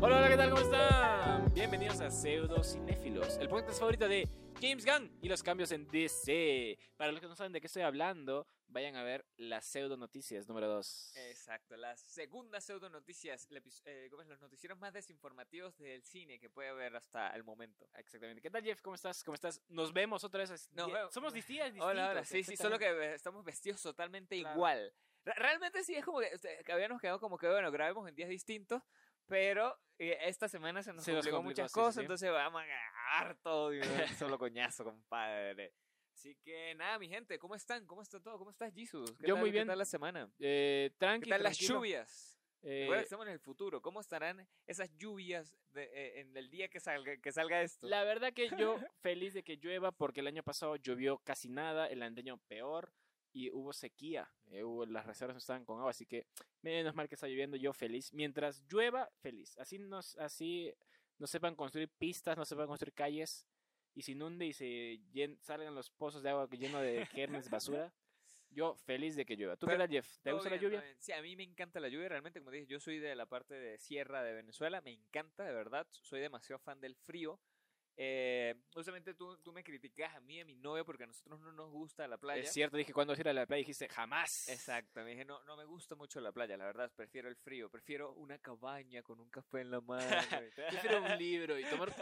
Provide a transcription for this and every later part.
Hola, hola, ¿qué tal? ¿Cómo están? Bienvenidos a Pseudo Cinéfilos, el podcast favorito de James Gunn y los cambios en DC. Para los que no saben de qué estoy hablando, vayan a ver las pseudo noticias número 2. Exacto, las segundas pseudo noticias, eh, los noticieros más desinformativos del cine que puede haber hasta el momento. Exactamente. ¿Qué tal, Jeff? ¿Cómo estás? ¿Cómo estás? Nos vemos otra vez. Vemos. Somos distintos. Hola, hola. Sí, sí, solo que estamos vestidos totalmente igual. Realmente sí es como que, que habíamos quedado como que, bueno, grabemos en días distintos, pero eh, esta semana se nos se complicó muchas cosas, entonces vamos a ganar todo y solo coñazo, compadre. Así que nada, mi gente, ¿cómo están? ¿Cómo está todo? ¿Cómo estás, Jesus? Yo muy bien. ¿Qué tal la semana? Eh, tranqui, ¿Qué tal las lluvias? Eh, estamos en el futuro. ¿Cómo estarán esas lluvias de, eh, en el día que salga, que salga esto? La verdad que yo feliz de que llueva porque el año pasado llovió casi nada, el año peor y hubo sequía, eh, hubo, las reservas estaban con agua, así que menos mal que está lloviendo, yo feliz. Mientras llueva, feliz. Así nos, así no sepan construir pistas, no sepan construir calles y se inunde y se salgan los pozos de agua llenos de gérmenes, basura. Yo feliz de que llueva. ¿Tú qué tal, Jeff? ¿Te gusta la lluvia? Sí, a mí me encanta la lluvia. Realmente, como dije, yo soy de la parte de sierra de Venezuela. Me encanta, de verdad. Soy demasiado fan del frío. Eh, justamente tú, tú me criticas a mí y a mi novia porque a nosotros no nos gusta la playa. Es cierto, dije cuando ir a la playa dijiste jamás. Exacto, me dije no, no me gusta mucho la playa, la verdad, prefiero el frío, prefiero una cabaña con un café en la mano. prefiero un libro y tomar,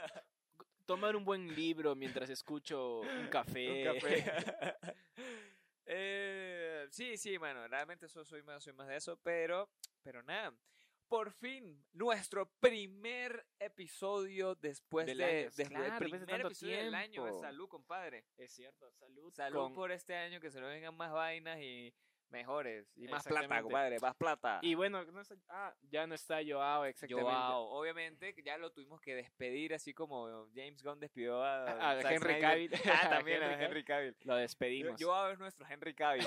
tomar un buen libro mientras escucho un café. Un café. eh, sí, sí, bueno, realmente soy más, soy más de eso, pero, pero nada por fin nuestro primer episodio después del de, año. desde claro, el primer de episodio del año. Salud, compadre. Es cierto, salud. Salud por este año, que se nos vengan más vainas y mejores. Y más plata, compadre, más plata. Y bueno, no está, ah, ya no está Joao, exactamente. Joao, obviamente, ya lo tuvimos que despedir, así como James Gunn despidió a, a Henry Cavill. Ah, también a Henry Cavill. Lo despedimos. Joao es nuestro Henry Cavill,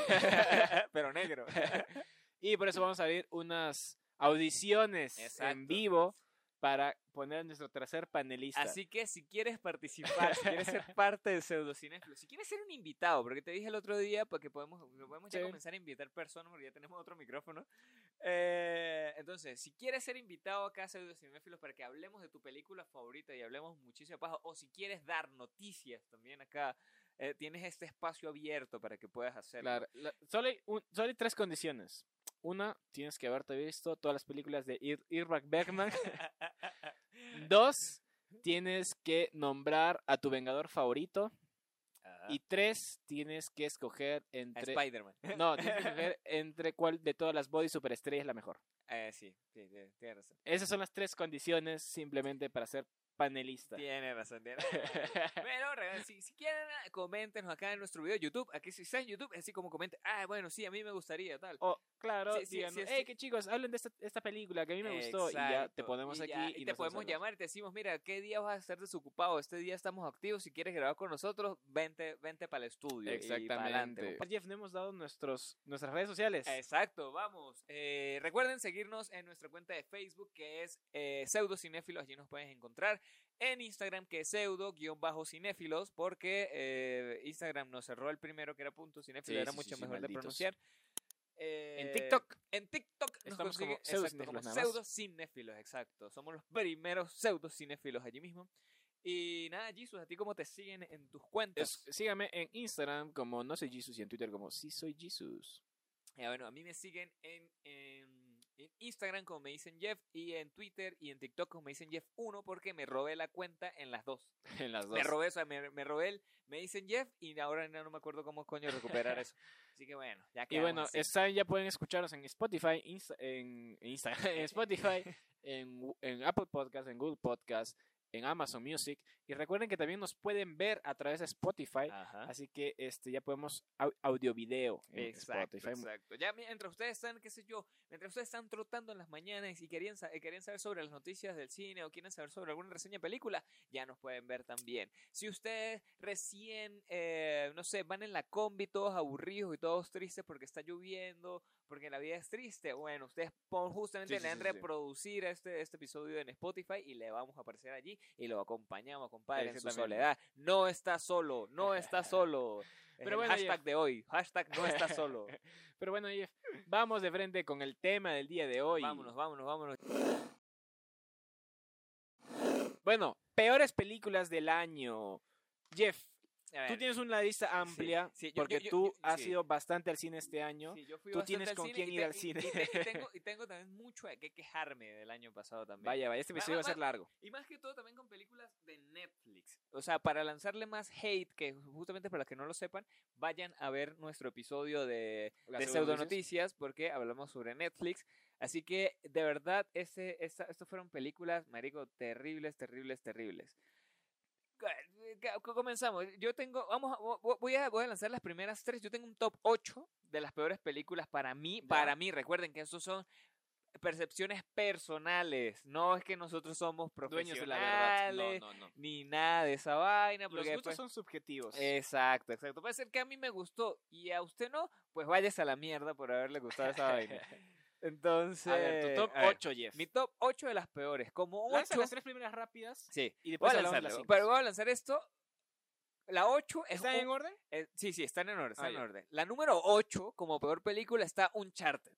pero negro. y por eso vamos a abrir unas audiciones en vivo para poner a nuestro tercer panelista. Así que si quieres participar, si quieres ser parte de Pseudocinéfilo, si quieres ser un invitado, porque te dije el otro día porque pues, podemos, podemos ya comenzar a invitar personas porque ya tenemos otro micrófono. Eh, entonces, si quieres ser invitado acá a Pseudocinéfilos para que hablemos de tu película favorita y hablemos muchísimo paja, o si quieres dar noticias también acá, eh, tienes este espacio abierto para que puedas hacerlo. Claro, solo, solo hay tres condiciones. Una, tienes que haberte visto todas las películas de Ir Bergman. Dos, tienes que nombrar a tu vengador favorito. Y tres, tienes que escoger entre. Spider-Man. No, tienes que escoger entre cuál de todas las body superestrellas es la mejor. Eh, sí, sí, tienes razón. Esas son las tres condiciones simplemente para ser panelista. Tiene razón, tiene. Pero si, si, quieren, coméntenos acá en nuestro video de YouTube. Aquí si está en YouTube, así como comenten, ah, bueno, sí, a mí me gustaría, tal. O, claro, sí, hey, que chicos, hablen de esta, esta, película que a mí me gustó. Y ya te ponemos aquí. y, te podemos llamar y te decimos, mira, ¿qué día vas a estar desocupado? Este día estamos activos. Si quieres grabar con nosotros, vente, vente para el estudio. Exactamente. Y Jeff, no hemos dado nuestros, nuestras redes sociales. Exacto, vamos. Eh, recuerden seguirnos en nuestra cuenta de Facebook, que es eh, Pseudo Cinéfilos. Allí nos pueden encontrar en Instagram que es pseudo-cinéfilos porque eh, Instagram nos cerró el primero que era punto cinéfilo, era mucho mejor de pronunciar. en eh, TikTok. En TikTok Estamos como pseudo cinéfilos, exacto. Somos los primeros pseudo cinéfilos allí mismo. Y nada, Jesus, ¿a ti cómo te siguen en tus cuentas? síganme en Instagram como no soy Jesus y en Twitter como sí soy Jesus. Ya, bueno, a mí me siguen en en Instagram como me dicen Jeff y en Twitter y en TikTok como me dicen Jeff1 porque me robé la cuenta en las dos. en las dos. Me robé, o sea, me, me robé el, me dicen Jeff y ahora no, me acuerdo cómo coño recuperar eso. Así que bueno, ya Y bueno, ya pueden escucharnos en Spotify, en, Instagram, en Spotify, en, en Apple Podcast, en Google Podcast, en Amazon Music. Y recuerden que también nos pueden ver a través de Spotify. Así que este ya podemos audio video en exacto, Spotify. Exacto. Ya mientras ustedes están, qué sé yo, mientras ustedes están trotando en las mañanas y querían, eh, querían saber sobre las noticias del cine o quieren saber sobre alguna reseña de película, ya nos pueden ver también. Si ustedes recién, eh, no sé, van en la combi todos aburridos y todos tristes porque está lloviendo porque la vida es triste. Bueno, ustedes justamente le dan reproducir Este, este episodio en Spotify y le vamos a aparecer allí y lo acompañamos, compadre, en su soledad. No está solo, no está solo. Pero bueno, hashtag de hoy, hashtag no está solo. Pero bueno, Jeff, vamos de frente con el tema del día de hoy. Vámonos, vámonos, vámonos. Bueno, peores películas del año. Jeff, tú tienes una lista amplia sí, yo- porque yo- yo- tú has sí. ido bastante al cine este año. tú tienes con quién y ir al y cine. te- y tengo, y tengo también mucho de qué quejarme del año pasado también. Vaya, vaya, este episodio va a ser largo. Y más que todo también con películas de Netflix. O sea, para lanzarle más hate, que justamente para los que no lo sepan, vayan a ver nuestro episodio de, de pseudonoticias. pseudonoticias porque hablamos sobre Netflix. Así que, de verdad, ese, esa, estas fueron películas, marico, terribles, terribles, terribles. Ca- Comenzamos. Yo tengo, vamos, voy a, voy a lanzar las primeras tres. Yo tengo un top 8 de las peores películas para mí. Ya. Para mí, recuerden que estos son percepciones personales. No es que nosotros somos Dueños de la verdad. No, profesionales no, no. ni nada de esa vaina. Los gustos después- son subjetivos. Exacto, exacto. Puede ser que a mí me gustó y a usted no, pues váyase a la mierda por haberle gustado esa vaina. Entonces, a ver, tu top a ver, 8, Jeff. Mi top 8 de las peores. Como 8. Lanza las tres primeras rápidas Sí, y voy después a de las lanzarlo. cinco. Pero voy a lanzar esto. La 8 es ¿Están un- en orden? eh, sí, sí, están en orden, están Ah, en ya. orden. La número 8, como peor película, está Uncharted.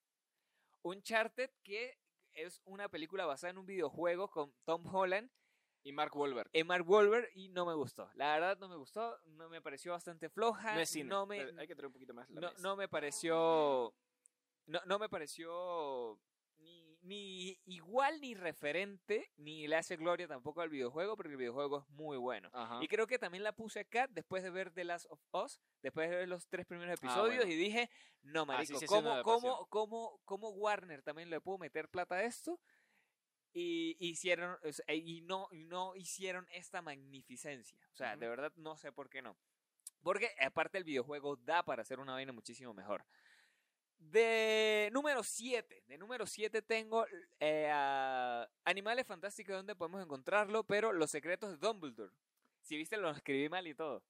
Uncharted, que es una película basada en un videojuego con Tom Holland Y Mark Wahlberg. y Mark Wahlberg y no me gustó. La verdad no me gustó, no me pareció bastante floja. No es cine. No me, pero Hay que traer un poquito más. la no, mesa. no me pareció. No, no me pareció ni, ni igual ni referente, ni le hace gloria tampoco al videojuego, porque el videojuego es muy bueno. Ajá. Y creo que también la puse acá después de ver The Last of Us, después de ver los tres primeros Ah, episodios bueno. y dije, no, marico, sí ¿cómo, cómo, cómo, cómo Warner también le pudo meter plata a esto? Y hicieron, o sea, y no, no hicieron esta magnificencia. O sea, de verdad no sé por qué no. Porque aparte el videojuego da para hacer una vaina muchísimo mejor. De número 7. De número 7 tengo eh, Animales Fantásticos donde podemos encontrarlo, pero Los Secretos de Dumbledore. Si viste, lo escribí mal y todo.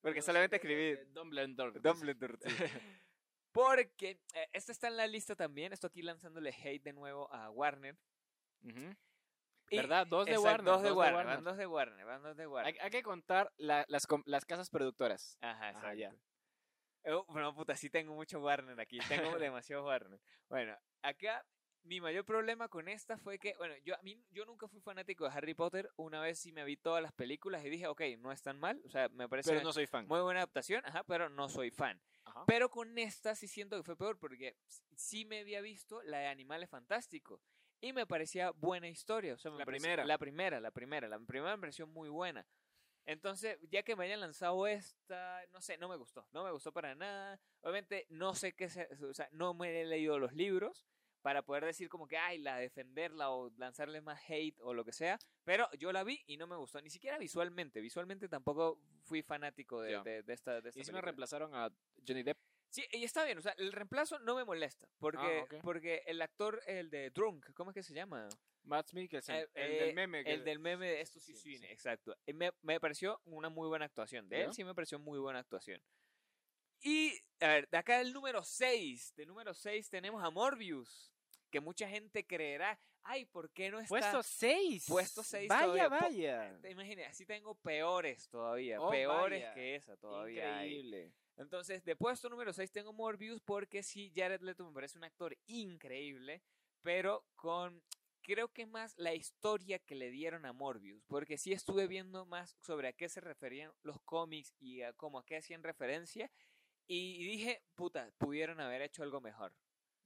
Porque solamente escribí Dumbledore. Dumbledore. sí. Porque eh, este está en la lista también. Esto aquí lanzándole hate de nuevo a Warner. Y- ¿Verdad? Dos de Warner, Dos de dos de Warner. Van dos de Warner. Van dos de Warner. Hay, hay que contar la- las, las casas productoras. Ajá, exacto. ya. Oh, bueno, puta, sí tengo mucho Warner aquí. Tengo demasiado Warner. Bueno, acá mi mayor problema con esta fue que, bueno, yo, a mí, yo nunca fui fanático de Harry Potter. Una vez sí me vi todas las películas y dije, ok, no es tan mal. O sea, me parece Pero no soy fan. muy buena adaptación, ajá, pero no soy fan. Ajá. Pero con esta sí siento que fue peor porque sí me había visto la de Animales Fantásticos y me parecía buena historia. O sea, me La pareció- primera. La primera, la primera. La primera me pareció muy buena. Entonces, ya que me hayan lanzado esta, no sé, no me gustó. No me gustó para nada. Obviamente, no sé qué se, o sea, no me he leído los libros para poder decir como que, ay, la defenderla o lanzarle más hate o lo que sea. Pero yo la vi y no me gustó, ni siquiera visualmente. Visualmente tampoco fui fanático de, de- de esta, de esta Y si me reemplazaron a Johnny Depp. Sí, y está bien, o sea, el reemplazo no me molesta, porque, Ah, ok. porque el actor, el de Drunk, ¿cómo es que se llama? Matt Mikkelsen. Eh, el eh, del meme. que- El del meme de Esto sí, Sí, cine, sí. exacto. Me, me pareció una muy buena actuación, de ¿Ya? él sí me pareció muy buena actuación. Y, a ver, de acá el número 6, de número 6 tenemos a Morbius, que mucha gente creerá, ay, ¿por qué no está? Puesto 6. Puesto seis Vaya, todavía. Vaya. Te imaginas, así tengo peores todavía, Oh, peores vaya. que esa todavía hay. Increíble. Entonces, de puesto número 6 tengo Morbius porque sí, Jared Leto me parece un actor increíble, pero con creo que más la historia que le dieron a Morbius, porque sí estuve viendo más sobre a qué se referían los cómics y a cómo a qué hacían referencia y dije, puta, pudieron haber hecho algo mejor.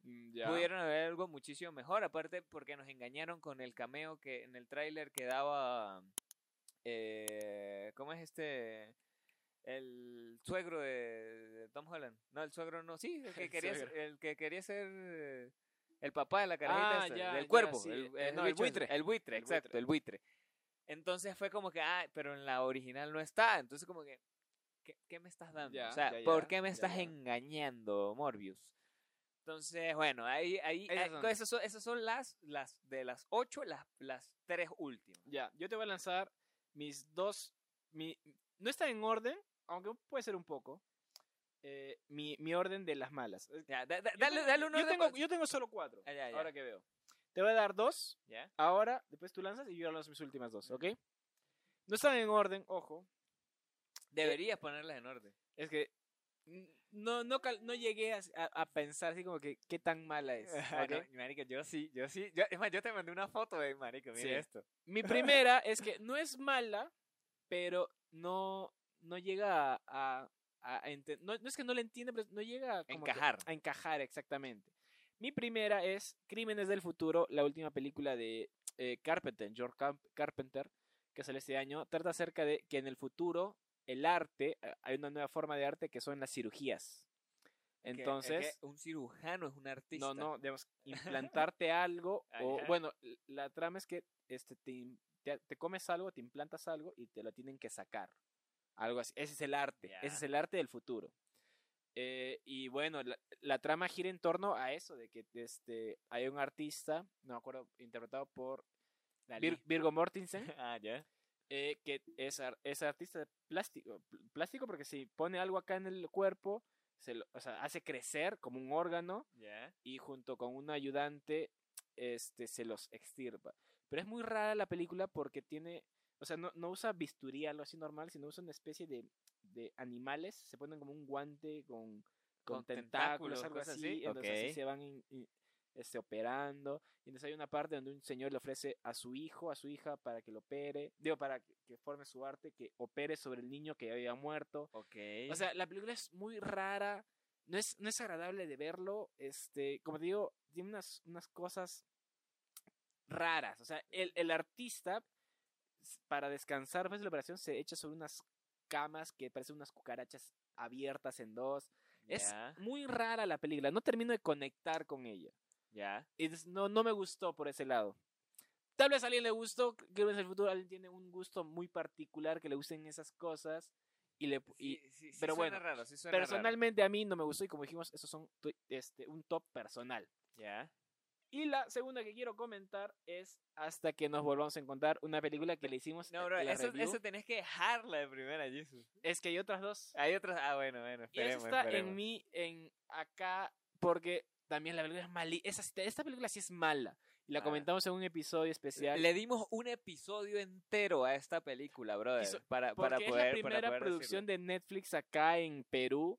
Mm, Ya. Pudieron haber algo muchísimo mejor, aparte porque nos engañaron con el cameo que en el tráiler que daba eh, ¿cómo es este? El suegro de, Tom Holland. No, el suegro no, sí, el que El quería ser, el que quería ser el papá de la carajita Ah, esta, ya, del ya, cuerpo, sí, el, el no, el buitre. el buitre, exacto, buitre. el buitre. Entonces fue como que, ah, pero en la original no está, entonces como que ¿qué, qué me estás dando? Ya, o sea, ¿por qué me estás engañando, Morbius? Entonces, bueno, ahí, ahí, Esas son. esas son, esas son las, las de las ocho, las, las tres últimas. Ya, yo te voy a lanzar mis dos. Mi, no está en orden, aunque puede ser un poco. Eh, mi, mi orden de las malas. Eh, Ya, da- da- dale, dale un yo tengo, yo tengo solo cuatro. Ah, ya, ya. Ahora que veo. Te voy a dar dos. ¿Ya? Ahora, después tú lanzas y yo lanzo mis últimas dos, ¿ok? No están en orden, ojo. Deberías ponerlas en orden. Es que no, no, no llegué a, a- pensar así como que qué tan mala es. Ah, marico, yo sí, yo sí. Yo, es más, yo te mandé una foto de marico, mira Sí. esto. Mi primera es que no es mala, pero no, no llega a, a, a no, no es que no la entiende, pero no llega como Encajar. a encajar exactamente. Mi primera es Crímenes del Futuro, la última película de eh, Carpenter, George Carp- Carpenter, que sale este año. Trata acerca de que en el futuro el arte, eh, hay una nueva forma de arte que son las cirugías. Es que Entonces, un cirujano es un artista. no, no, digamos, implantarte algo, o bueno, la trama es que este, te, te comes algo, te implantas algo y te lo tienen que sacar. Algo así. Ese es el arte, ese es el arte del futuro. Eh, y bueno, la, la trama gira en torno a eso, de que este, hay un artista, no me acuerdo, interpretado por. Vir- Virgo Mortensen, ah, ya. eh, que es, es artista de plástico, pl- plástico porque si pone algo acá en el cuerpo, se lo, o sea, hace crecer como un órgano Ya. y junto con un ayudante este se los extirpa. Pero es muy rara la película porque tiene, o sea, no, no usa bisturí, algo así normal, sino usa una especie de, de animales, se ponen como un guante con, con, Con tentáculos, tentáculos, algo cosas así, así, entonces así se van in- in- este, operando. Y entonces hay una parte donde un señor le ofrece a su hijo, a su hija, para que lo opere, digo, para que, que forme su arte, que opere sobre el niño que había muerto. Ok. O sea, la película es muy rara, no es, no es agradable de verlo, este, como te digo, tiene unas, unas cosas raras, o sea, el, el artista para descansar después de la operación se echa sobre unas camas que parecen unas cucarachas abiertas en dos. Es muy rara la película, no termino de conectar con ella. Ya. Y es- no, no me gustó por ese lado. Tal vez a alguien le gustó, creo que en el futuro alguien tiene un gusto muy particular que le gusten esas cosas. Y le, y, Sí, sí, sí pero suena bueno, raro, personalmente a mí no me gustó y como dijimos, esos son este, un top personal. Ya. Y la segunda que quiero comentar es Hasta que nos volvamos a encontrar, una película que le hicimos No, bro, la eso, review. eso tenés que dejarla de primera, Jesus. Es que hay otras dos. Hay otras. Ah, bueno, bueno, Y esperemos. esa está esperemos. en mí, en acá, porque también la película es mala. Esta película sí es mala. Y la Ah. comentamos en un episodio especial. Le dimos un episodio entero a esta película, brother. Hizo- para, Porque para es poder, la para primera producción de Netflix acá en Perú.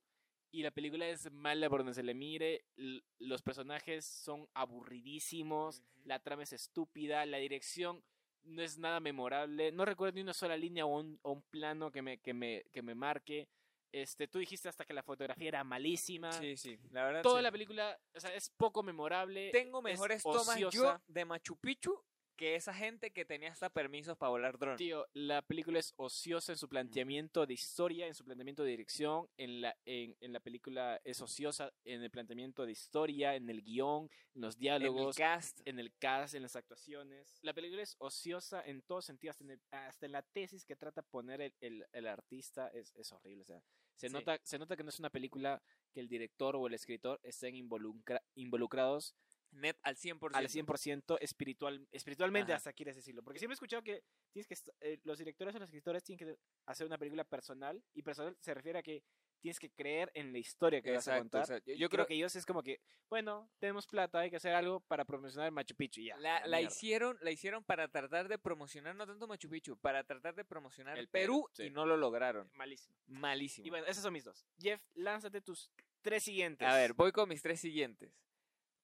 Y la película es mala por donde se le mire. l- Los personajes son aburridísimos. La trama es estúpida. La dirección no es nada memorable. No recuerdo ni una sola línea o un, o un plano que me, que, me, que me marque. Este, tú dijiste hasta que la fotografía era malísima. Sí, sí, la verdad. Toda sí. la película o sea, es poco memorable. Tengo es mejores tomas yo de Machu Picchu que esa gente que tenía hasta permisos para volar dron. Tío, la película es ociosa en su planteamiento de historia, en su planteamiento de dirección. En la, en, en la película es ociosa en el planteamiento de historia, en el guion, en los en el diálogos, cast. en el cast, en las actuaciones. La película es ociosa en todos sentidos, hasta en, el- hasta en la tesis que trata de poner el, el- el artista es, es horrible. O sea, se, Sí. nota, se nota que no es una película que el director o el escritor estén involucra- involucrados Net al 100%. al 100% espiritual, espiritualmente, Ajá. hasta quieres decirlo. Porque siempre he escuchado que tienes que eh, los directores o los escritores tienen que hacer una película personal. Y personal se refiere a que tienes que creer en la historia que vas a contar. yo- creo creo que ellos es como que, bueno, tenemos plata, hay que hacer algo para promocionar Machu Picchu. ya, La, la hicieron, la hicieron para tratar de promocionar, no tanto Machu Picchu, para tratar de promocionar El Perú, Perú, sí. y no lo lograron. Malísimo. Malísimo. Y bueno, esos son mis dos. Jeff, lánzate tus tres siguientes. A ver, voy con mis tres siguientes.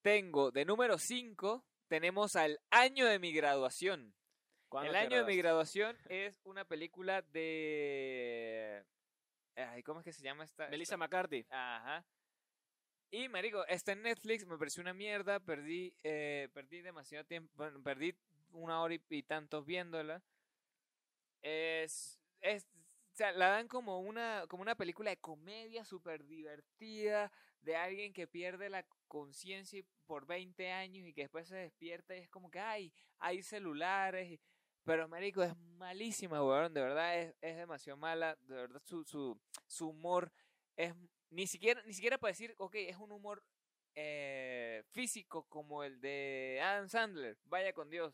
Tengo de número 5, tenemos al año de mi graduación. ¿Cuándo El año de mi graduación es una película de... Ay, ¿Cómo es que se llama esta? Melissa McCarthy. Ajá. Y, marico, está en Netflix, me pareció una mierda, perdí, eh, perdí demasiado tiempo, bueno, perdí una hora y, y tantos viéndola. Es, es, o sea, la dan como una, como una película de comedia súper divertida, de alguien que pierde la conciencia por 20 años y que después se despierta y es como que, ay, hay celulares, pero, marico, es malísima, weón, de verdad es, es demasiado mala, de verdad su, su, su humor es ni siquiera, ni siquiera para decir, ok, es un humor eh, físico como el de Adam Sandler, vaya con Dios,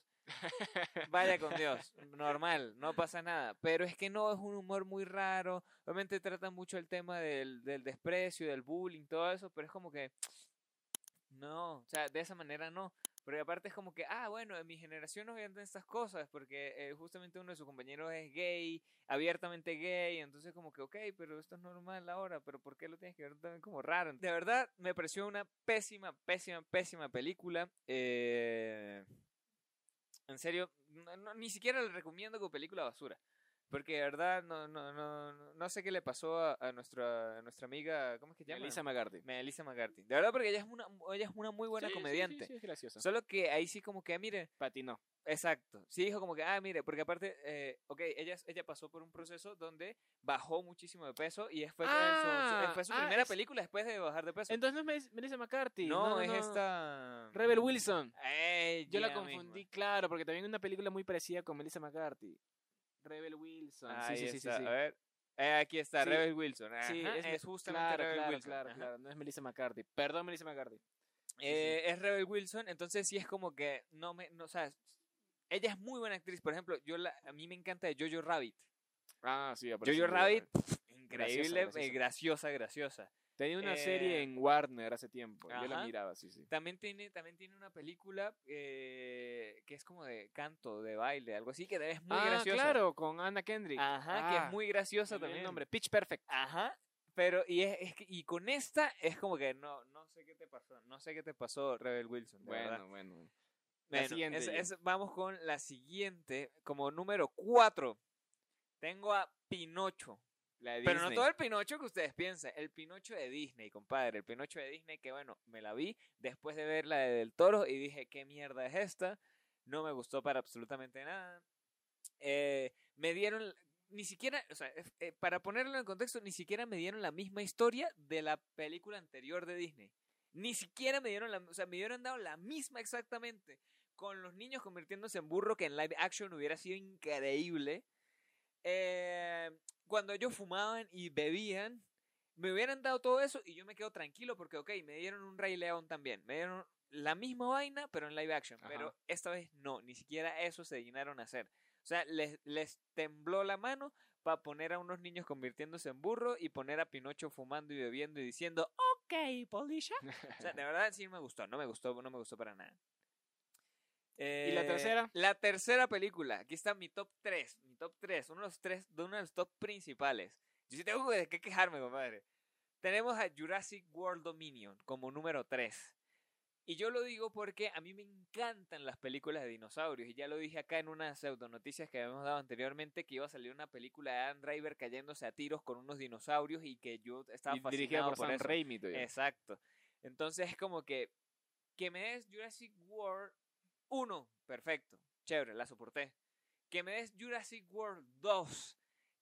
vaya con Dios, normal, no pasa nada, pero es que no, es un humor muy raro, obviamente trata mucho el tema del, del desprecio, del bullying, todo eso, pero es como que, no, o sea, de esa manera no, Porque aparte es como que, ah, bueno, en mi generación no veían estas cosas, porque eh, justamente uno de sus compañeros es gay, abiertamente gay, entonces como que, ok, pero esto es normal ahora, pero ¿por qué lo tienes que ver también como raro? De verdad, me pareció una pésima, pésima, pésima película. Eh, en serio, no- ni siquiera le recomiendo como película basura. Porque de verdad no, no, no, no- sé qué le pasó a, a nuestra, a nuestra amiga, ¿cómo es que se llama? Melissa McCarthy. Melissa McCarthy. De verdad, porque ella es una, ella es una muy buena Sí, sí, sí, comediante. Sí, es graciosa. Solo que ahí sí como que, ah, mire, Patinó. exacto. Sí dijo como que, ah, mire, porque aparte, eh, ok, ella, ella pasó por un proceso donde bajó muchísimo de peso y fue, su- su, Ah, fue su ah, primera es- película después de bajar de peso. Entonces no es Melis- Melissa McCarthy. no, es esta... Rebel Wilson. Yo la Ella confundí, claro, porque también hay una película muy parecida con Melissa McCarthy. Rebel Wilson. Ahí sí, sí, sí, sí, está, sí. A ver. Eh, aquí está, Sí. Rebel Wilson. Sí, es, es, justamente claro, Rebel claro, Wilson. Claro, ajá. claro, no es Melissa McCarthy. Perdón, Melissa McCarthy. Eh, es Rebel Wilson, entonces sí es como que no me, no, o sea, ella es muy buena actriz. Por ejemplo, yo la, a mí me encanta de Jojo Rabbit. Ah, sí, Jojo Rabbit, increíble, eh, graciosa. graciosa, graciosa. Tenía una Eh, serie en Warner hace tiempo. Yo la miraba, sí, sí. También tiene, también tiene una película eh, que es como de canto, de baile, algo así, que es muy ah, graciosa. claro, con Anna Kendrick. Ajá, que Ah, es muy graciosa también. el nombre. Pitch Perfect. Ajá. Pero, y, es, es y con esta es como que no, no sé qué te pasó, no sé qué te pasó, Rebel Wilson. de verdad. Bueno, bueno. La siguiente, es- ya. es- vamos con la siguiente, como número 4. Tengo a Pinocho. La de Pero no todo el Pinocho que ustedes piensan, el Pinocho de Disney, compadre. El Pinocho de Disney que, bueno, me la vi después de ver la de Del Toro y dije, ¿qué mierda es esta? No me gustó para absolutamente nada. Eh, me dieron, ni siquiera, o sea, eh, para ponerlo en contexto, ni siquiera me dieron la misma historia de la película anterior de Disney. Ni siquiera me dieron la, o sea, me hubieran dado la misma exactamente. Con los niños convirtiéndose en burro, que en live action hubiera sido increíble. Eh, cuando ellos fumaban y bebían, me hubieran dado todo eso y yo me quedo tranquilo porque, ok, me dieron un Rey León también. Me dieron la misma vaina, pero en live action. Ajá. Pero esta vez no, ni siquiera eso se dignaron a hacer. O sea, les, les tembló la mano para poner a unos niños convirtiéndose en burro y poner a Pinocho fumando y bebiendo y diciendo, ok, Polisha. O sea, de verdad sí me gustó, no me gustó, no me gustó para nada. ¿Y la Eh, tercera? La tercera película, aquí está mi top 3, mi top 3, uno de los tres, de uno de los top principales. Yo sí tengo de qué quejarme, compadre. Tenemos a Jurassic World Dominion como número 3. Y yo lo digo porque a mí me encantan las películas de dinosaurios. Y ya lo dije acá en unas pseudonoticias que habíamos dado anteriormente que iba a salir una película de Adam Driver cayéndose a tiros con unos dinosaurios y que yo estaba Y fascinado por, por eso. Raimi. Exacto. Entonces es como que que me des Jurassic World 1, perfecto, chévere, la soporté. Que me des Jurassic World 2,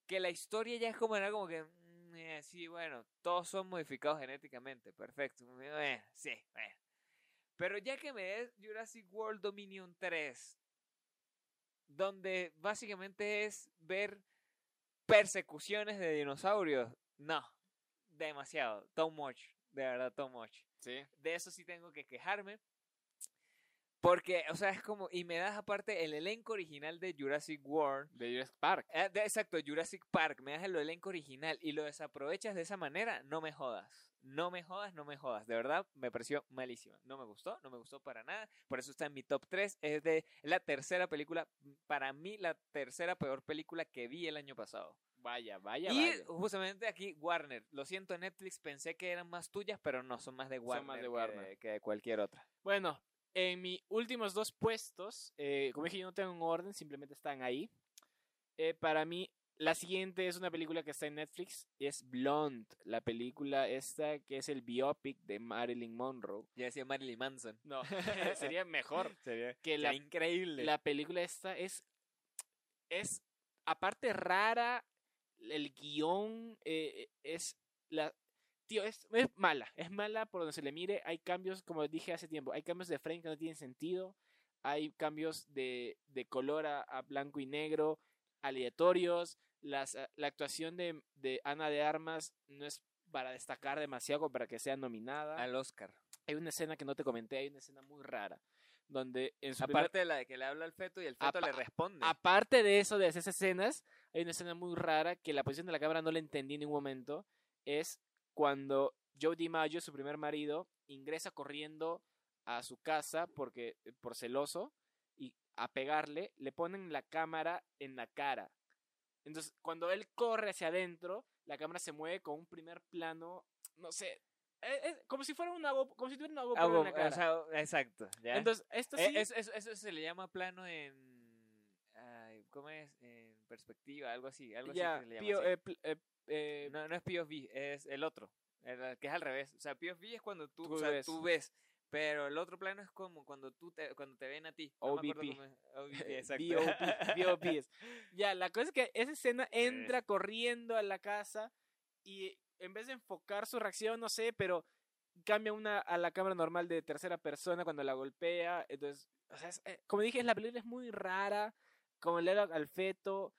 que la historia ya es como era como que mm, eh, sí, bueno, todos son modificados genéticamente, perfecto. eh, sí, bueno. Pero ya que me des Jurassic World Dominion 3, donde básicamente es ver persecuciones de dinosaurios, no, demasiado, too much, de verdad, too much. Sí. De eso sí tengo que quejarme. Porque, o sea, es como, y me das aparte el elenco original de Jurassic World. De Jurassic Park. eh, de- exacto, Jurassic Park, me das el elenco original y lo desaprovechas de esa manera, no me jodas. No me jodas, no me jodas. De verdad, me pareció malísima. No me gustó, no me gustó para nada. Por eso está en mi top 3. Es de la tercera película, para mí, la tercera peor película que vi el año pasado. Vaya, vaya, y vaya. justamente aquí, Warner. Lo siento, Netflix, pensé que eran más tuyas, pero no, son más de Warner, Son más de que- Warner. que de cualquier otra. Bueno, en mis últimos dos puestos, eh, como dije, yo no tengo un orden, simplemente están ahí. Eh, para mí, la siguiente es una película que está en Netflix, y es Blonde, la película esta que es el biopic de Marilyn Monroe. Ya decía Marilyn Manson. No, sería mejor Sería, que la, increíble. la película esta es, es aparte rara, el guion eh, es la... Tío, es, es mala, es mala por donde se le mire. Hay cambios, como dije hace tiempo, hay cambios de frame que no tienen sentido. Hay cambios de, de color a, a blanco y negro, aleatorios. Las, la actuación de, de Ana de Armas no es para destacar demasiado como para que sea nominada. Al Oscar. Hay una escena que no te comenté, hay una escena muy rara. Donde en su primer- Aparte de la de que le habla al feto y el feto Apa- le responde. Aparte de eso, de esas escenas, hay una escena muy rara que la posición de la cámara no la entendí en ningún momento. Es cuando Joe DiMaggio, su primer marido, ingresa corriendo a su casa porque eh, por celoso y a pegarle, le ponen la cámara en la cara. Entonces, cuando él corre hacia adentro, la cámara se mueve con un primer plano, no sé, eh, eh, como si fuera una como si tuviera una GoPro en la cara. o sea, exacto. ¿ya? Entonces, esto Eh, sí, eso, se le llama plano en. ay, ¿Cómo es? En perspectiva, algo así. Algo así ya, se le llama pio- así. eh, pl- eh, eh, no, no es POV, es el otro. el que es al revés. O sea, POV es cuando tú, Tú o sea, ves. tú ves. Pero el otro plano es como cuando tú te, cuando te ven a ti. No OBP. es. OBP, VOPs. Ya, la cosa es que esa escena entra corriendo a la casa y en vez de enfocar su reacción, no sé, pero cambia una a la cámara normal de tercera persona cuando la golpea. Entonces, o sea, es- eh, como dije, la película es muy rara, como le da al feto.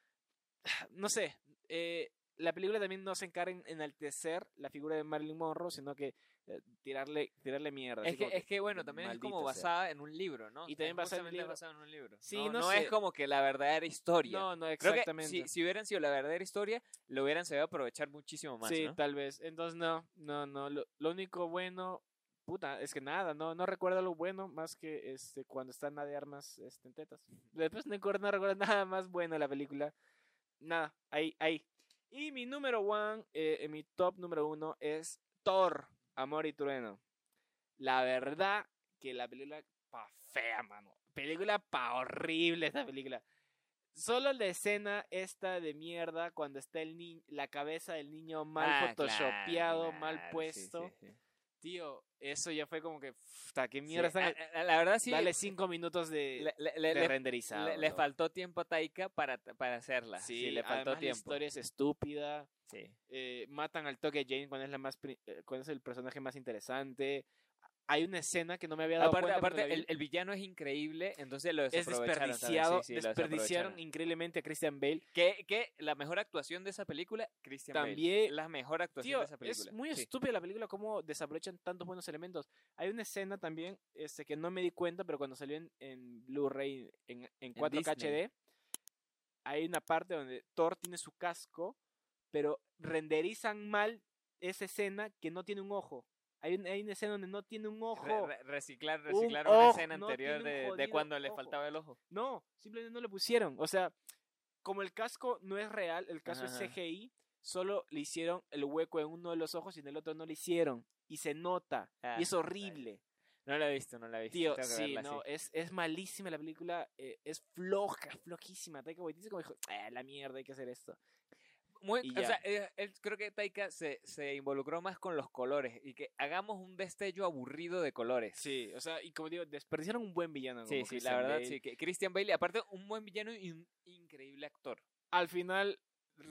No sé, eh, la película también no se encarga en enaltecer la figura de Marilyn Monroe, sino que eh, tirarle, tirarle mierda. Es que, es que bueno, también es como sea. basada en un libro, ¿no? Y también basada en un justamente libro. basada en un libro. Sí, no, no no sé. es como que la verdadera historia. No, no, Creo que exactamente. si, si hubieran sido la verdadera historia, lo hubieran sabido aprovechar muchísimo más, sí, ¿no? tal vez. Entonces, no, no, no. Lo, lo único bueno, puta, es que nada, no, no recuerdo lo bueno más que este cuando está Ana de Armas este, en tetas. Después no recuerdo, no recuerdo nada más bueno de la película. Nada, ahí, ahí. Y mi número one, eh, en mi top número uno es Thor, Amor y Trueno. La verdad que la película pa fea, mano. Película pa horrible esta película. Solo la escena esta de mierda cuando está el ni la cabeza del niño mal Ah, photoshopeado, claro, mal sí, puesto. sí, sí. Tío, eso ya fue como que, puta, qué Sí, mierda. están- a- a- la verdad sí, Dale cinco minutos de, le, le- le- de le- renderizado. le- faltó tiempo a Taika para, para hacerla. Sí, Sí, le faltó además la tiempo. historia es estúpida. Sí. eh, matan al toque Jane cuando es la más eh, cuando es el personaje más interesante. Hay una escena que no me había dado Aparte, cuenta aparte el, el villano es increíble, entonces lo es desaprovecharon desperdiciado, sí, sí, lo desperdiciaron increíblemente a Christian Bale. Que, que la mejor actuación de esa película, Christian También- Bale. La mejor actuación Tío, de esa película. es muy sí. estúpida la película cómo desaprovechan tantos buenos elementos. Hay una escena también este, que no me di cuenta, pero cuando salió en, en Blu-ray en, en 4K Disney. HD, hay una parte donde Thor tiene su casco, pero renderizan mal esa escena que no tiene un ojo. Hay, un- hay una escena donde no tiene un ojo. re- reciclar, Un reciclar una ojo, escena anterior de, cuando le ojo. faltaba el ojo. No, simplemente no le pusieron. O sea, como el casco no es real, el casco Ajá. es CGI, solo le hicieron el hueco en uno de los ojos y en el otro no le hicieron. Y se nota. Ah, y es horrible. No la he visto, no la he visto. Tío, tengo sí, no. Es, es malísima la película. eh, es floja, flojísima. Taika Waititi como dijo, "Ah, la mierda, hay que hacer esto. Muy, o sea, eh, él- creo que Taika se, se involucró más con los colores y que hagamos un destello aburrido de colores. Sí, o sea, y como digo, desperdiciaron un buen villano. sí, sí, la verdad, Bale. sí. Que Christian Bale, aparte, un buen villano y un increíble actor. Al final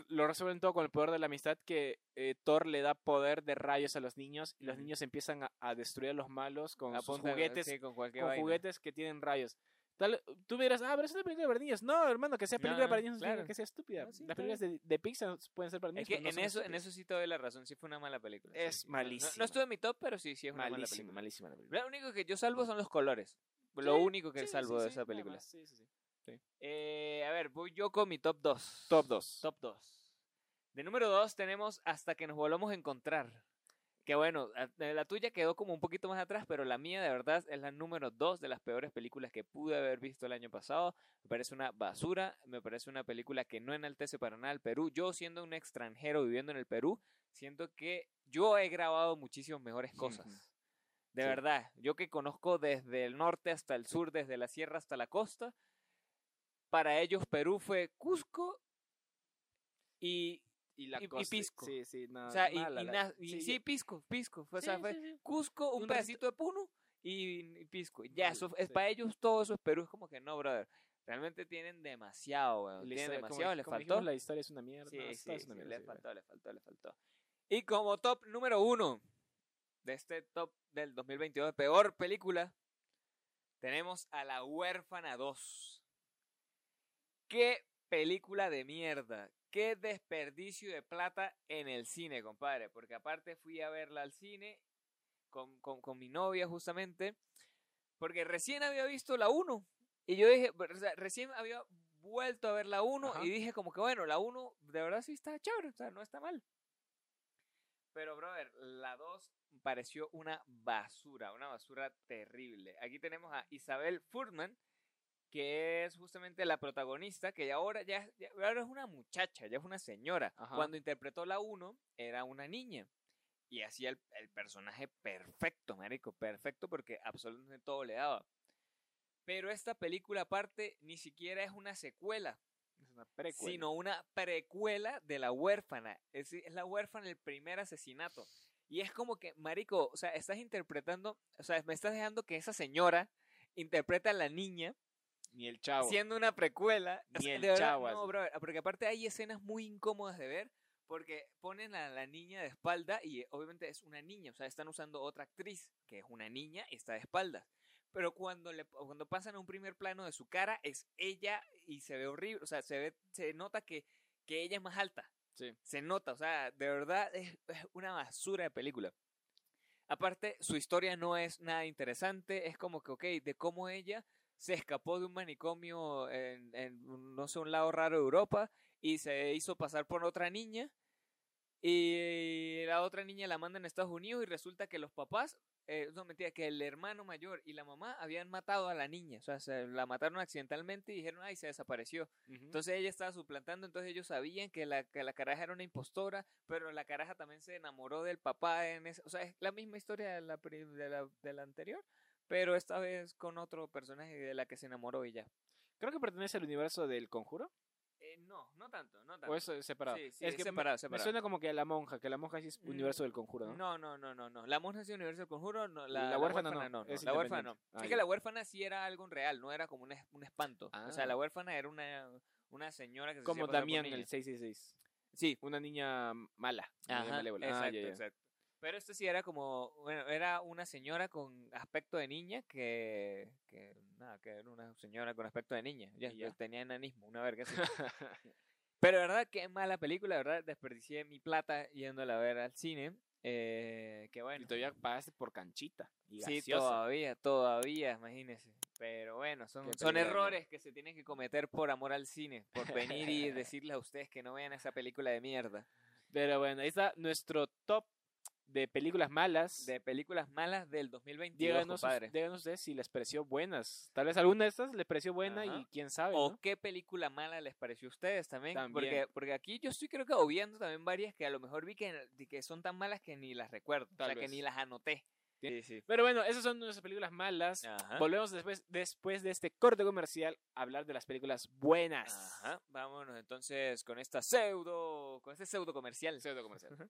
lo resuelven todo con el poder de la amistad que eh, Thor le da poder de rayos a los niños y los niños empiezan a, a destruir a los malos con sus juguetes sí, con juguetes que tienen rayos. Tal, tú dirás, ah, pero es una película para niños. No, hermano, que sea película no, para niños no significa claro. que sea estúpida. No, sí, Las películas de, de Pixar pueden ser para niños. Es que no en eso, en eso sí te doy la razón. Sí fue una mala película. Es sí. No- no- No, malísima. estuvo en mi top, pero sí, sí es una mala malísima, película. malísima la película. Lo único que yo salvo son los colores. Lo Sí, único que sí, salvo sí, de sí, esa película. más, sí, sí, sí. Eh, a ver, voy yo con mi top 2. Top 2. Top 2. De número 2 tenemos Hasta que nos volvamos a encontrar. Que bueno, eh, la tuya quedó como un poquito más atrás, pero la mía de verdad es la número 2 de las peores películas que pude haber visto el año pasado. Me parece una basura, me parece una película que no enaltece para nada al Perú. Yo siendo un extranjero viviendo en el Perú, siento que yo he grabado muchísimas mejores cosas. De Sí. verdad, yo que conozco desde el norte hasta el sur, desde la sierra hasta la costa, para ellos Perú fue Cusco y Y la Y- Pisco. Sí, sí, no, o sea, y, mala y la- na- y sí, Pisco, Pisco. Fue, o sea, fue sí. Cusco, un, Un pedacito de Puno y, y Pisco. Ya, eso es sí. para ellos todo eso es Perú. Es como que no, brother. Realmente tienen demasiado, weón. Tienen historia- demasiado, les como faltó. dijimos, la historia es una mierda. Sí, no, sí, es una mierda, le sí, faltó, le faltó, le faltó. Y como top número uno de este top del 2022 de peor película, tenemos a La Huérfana 2. ¡Qué película de mierda! ¡Qué desperdicio de plata en el cine, compadre! Porque aparte fui a verla al cine con, con, con mi novia justamente, porque recién había visto la 1. Y yo dije, o sea, recién había vuelto a ver la 1 Ajá. y dije como que bueno, la 1 de verdad sí está chévere, o sea, no está mal. Pero, brother, la 2 pareció una basura, una basura terrible. Aquí tenemos a Isabel Furman, que es justamente la protagonista, que ahora ya, ya- ahora es una muchacha, ya es una señora. Ajá. Cuando interpretó la 1, era una niña. Y hacía el, el personaje perfecto, marico, perfecto, porque absolutamente todo le daba. Pero esta película, aparte, ni siquiera es una secuela Es una precuela. sino una precuela de La huérfana. Es, es La huérfana el primer asesinato. Y es como que, marico, o sea, estás interpretando, o sea, me estás dejando que esa señora interpreta a la niña Ni el chavo. siendo una precuela. O Ni sea, el verdad, chavo No, bro, porque aparte hay escenas muy incómodas de ver porque ponen a la niña de espalda y eh, obviamente es una niña, o sea, están usando otra actriz que es una niña y está de espaldas. Pero cuando le cuando pasan a un primer plano de su cara es ella y se ve horrible, o sea, se ve se nota que que ella es más alta. Sí. Se nota, o sea, de verdad es, es una basura de película. Aparte, su historia no es nada interesante, es como que, ok, de cómo ella se escapó de un manicomio en, en, no sé, un lado raro de Europa y se hizo pasar por otra niña y la otra niña la mandan a Estados Unidos y resulta que los papás, eh, no mentira, que el hermano mayor y la mamá habían matado a la niña, o sea, se la mataron accidentalmente y dijeron, ay, se desapareció. Entonces ella estaba suplantando, entonces ellos sabían que la, que la caraja era una impostora, pero la caraja también se enamoró del papá en ese, o sea, es la misma historia de la, de la, de la anterior, pero esta vez con otro personaje de la que se enamoró y ya. Creo que pertenece al universo del conjuro. Eh, no, no tanto, no tanto. O eso es separado. Sí, sí, es es que me- separado, me, separado. suena como que a la monja, que la monja sí es Mm, universo del conjuro, ¿no? No, no, no, no, no. La monja sí universo del conjuro, no, la, La la huérfana huérfana, no, no, no, es la huérfana no. Ah, es ya. que la huérfana sí era algo real, no era como un, es- un espanto. O sea, Ah. la huérfana era una, una señora que se Como Damián, el 666. Sí, Una niña mala. niña Ajá, malévola. Ah, exacto, ya, ya. exacto. Pero este sí era como, bueno, era una señora con aspecto de niña que, que nada, que era una señora con aspecto de niña. Ya, tenía enanismo, una verga así. Pero de verdad, qué mala película, de verdad, desperdicié mi plata yéndola a ver al cine. Eh, que bueno. Y todavía pagaste por canchita. Y Sí, gaseosa. todavía, todavía, imagínese. Pero bueno, son, son errores que se tienen que cometer por amor al cine, por venir y decirles a ustedes que no vean esa película de mierda. Pero bueno, ahí está nuestro top de películas malas. De películas malas del 2022, díganos, compadre. díganos ustedes si les pareció buenas. Tal vez alguna de estas les pareció buena Ajá. y quién sabe. ¿O ¿no? qué película mala les pareció a ustedes también? También. Porque, porque aquí yo estoy creo que obviando también varias que a lo mejor vi que, que son tan malas que ni las recuerdo. o sea, que ni las anoté. Sí. Sí. Pero bueno, esas son nuestras películas malas. Ajá. Volvemos después, después de este corte comercial a hablar de las películas buenas. Ajá. Vámonos entonces con esta pseudo, con este pseudo comercial. Pseudo comercial.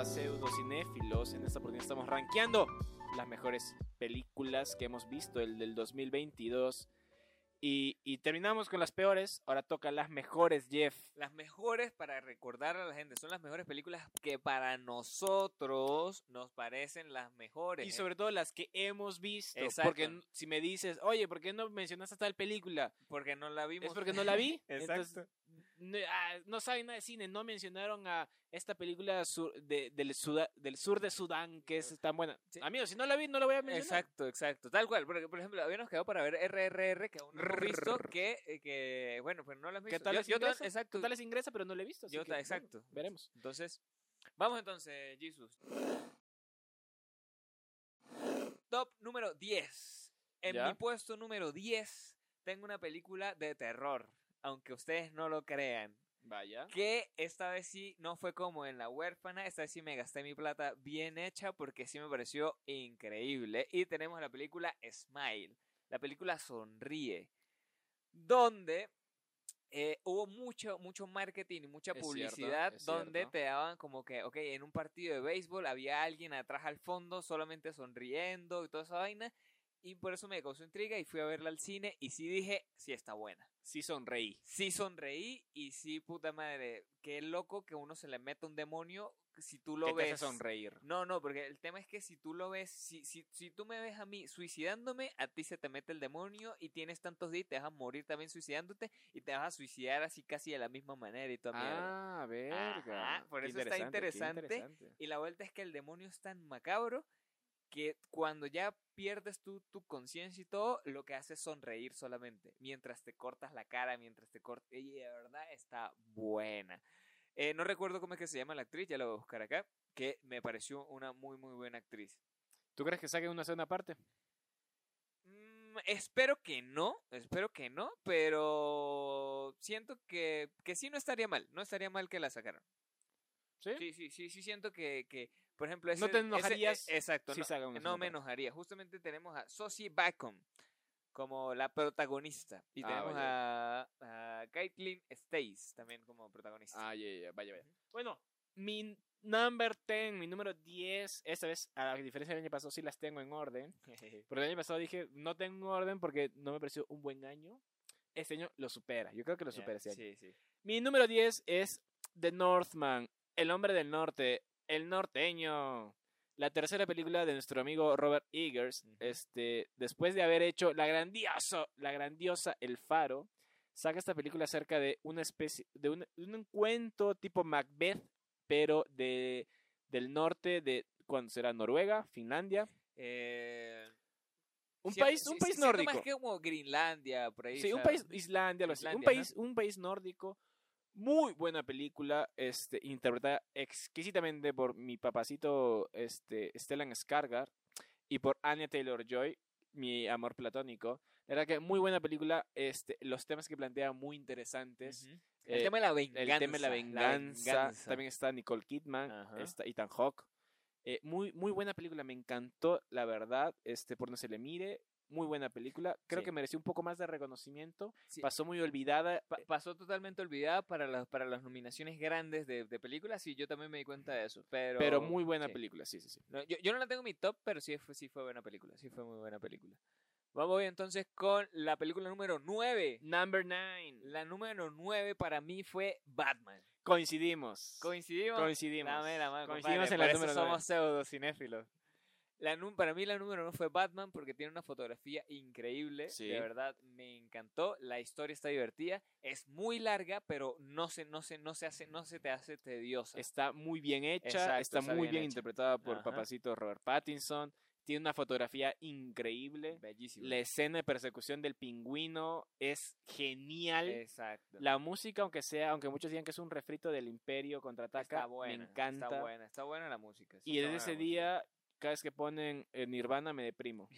A Pseudocinéfilos. En esta oportunidad estamos rankeando las mejores películas que hemos visto el del 2022. Y, y terminamos con las peores. Ahora toca las mejores, Jeff. Las mejores para recordar a la gente son las mejores películas que para nosotros nos parecen las mejores. Y sobre todo las que hemos visto. Exacto. Porque si me dices, oye, ¿por qué no mencionaste tal película? porque no la vimos. Es porque no la vi. Exacto. Entonces, no, ah, no saben nada de cine. No mencionaron a esta película sur- de- del, Suda- del sur de Sudán, que es tan buena. Sí. Amigos, si no la vi, no la voy a mencionar. Exacto, exacto. Tal cual. Porque, por ejemplo, habíamos quedado para ver RRR, que aún no visto, que, eh, que bueno, pues no las ¿Qué visto. tal Yo- les yo ingresa? exacto. ¿Qué tal les ingresa? Pero no la he visto. Yo que, ta- bueno, exacto. veremos. Entonces, vamos entonces, Jesus. Top número 10. En ¿Ya? mi puesto número 10 tengo una película de terror, aunque ustedes no lo crean. Vaya. Que esta vez sí no fue como en La huérfana, esta vez sí me gasté mi plata bien hecha porque sí me pareció increíble. Y tenemos la película Smile, la película Sonríe, donde eh, hubo mucho, mucho marketing y mucha Es publicidad donde cierto. te daban como que, ok, en un partido de béisbol había alguien atrás al fondo solamente sonriendo y toda esa vaina. Y por eso me causó intriga y fui a verla al cine y sí dije, sí está buena Sí sonreí. sí sonreí y sí, puta madre, qué loco que uno se le meta un demonio si tú lo que te hace ves. sonreír. No, no, porque el tema es que si tú lo ves, si, si, si tú me ves a mí suicidándome, a ti se te mete el demonio y tienes tantos días y te vas a morir también suicidándote y te vas a suicidar así casi de la misma manera y mierda. Ah, verga. Ajá, por eso está interesante. Y la vuelta es que el demonio es tan macabro que cuando ya pierdes tú tu conciencia y todo, lo que hace es sonreír solamente, mientras te cortas la cara, mientras te cortas... Y de verdad está buena. Eh, no recuerdo cómo es que se llama la actriz, ya la voy a buscar acá, que me pareció una muy, muy buena actriz. ¿Tú crees que saquen una segunda parte? Mm, espero que no, espero que no, pero siento que, que sí no estaría mal, no estaría mal que la sacaran. ¿Sí? Sí, sí, sí, sí siento que, que por ejemplo, ese, ¿No te ese- enojarías e- exacto, si no, no me enojaría. Justamente tenemos a Sosie Bacon como la protagonista y Ah, tenemos vaya, a, a Caitlin Stace también como protagonista. Ah, ya, ya, vaya, vaya. Bueno, mi number 10, mi número 10, esta vez, a diferencia del año pasado, sí las tengo en orden. Pero el año pasado dije, no tengo orden porque no me pareció un buen año. Este año lo supera, yo creo que lo Ya, supera este año. Sí, sí. Mi número 10 es The Northman, El hombre del norte, El norteño. La tercera película de nuestro amigo Robert Eggers, este, después de haber hecho la grandiosa, la grandiosa El Faro, saca esta película acerca de una especie, de un, un cuento tipo Macbeth, pero de del norte de cuando será Noruega, Finlandia, Eh, un siento- país, un país nórdico. más que como Greenlandia, por ahí. Sí, un país, Islandia, así. Un país, un país nórdico. Muy buena película, este, interpretada exquisitamente por mi papacito, este, Stellan Skarsgård y por Anya Taylor-Joy, mi amor platónico. La verdad que muy buena película, este, los temas que plantea muy interesantes. El Eh, tema de la venganza. el tema de la venganza. venganza. También está Nicole Kidman, está Ethan Hawke. Eh, muy, muy buena película, me encantó, la verdad, este, por no se le mire. Muy buena película. Creo Sí. que mereció un poco más de reconocimiento. Sí. Pasó muy olvidada. Pa- pasó totalmente olvidada para las, para las nominaciones grandes de, de películas y yo también me di cuenta de eso. Pero, Pero muy buena sí. película, sí, sí, sí. No, yo, yo no la tengo en mi top, pero sí fue, sí fue buena película. Sí fue muy buena película. Vamos entonces con la película número 9. Number 9. La número 9 para mí fue Batman. Coincidimos. ¿Coincidimos? Coincidimos. Dame la mano, Coincidimos compadre, en la por eso número somos 9. pseudo cinéfilos. La, para mí la número uno fue Batman porque tiene una fotografía increíble. Sí. De verdad me encantó. La historia está divertida. Es muy larga, pero no se, no se, no se hace, no se te hace tediosa. Está muy bien hecha. Exacto, está, está muy bien bien, interpretada por Ajá. papacito Robert Pattinson. Tiene una fotografía increíble. Bellísimo. La escena de persecución del pingüino es genial. Exacto. La música, aunque sea, aunque muchos digan que es un refrito del Imperio contraataca, está buena. me encanta. Está buena, está buena la música. Y desde ese música. Cada vez que ponen eh, Nirvana me deprimo.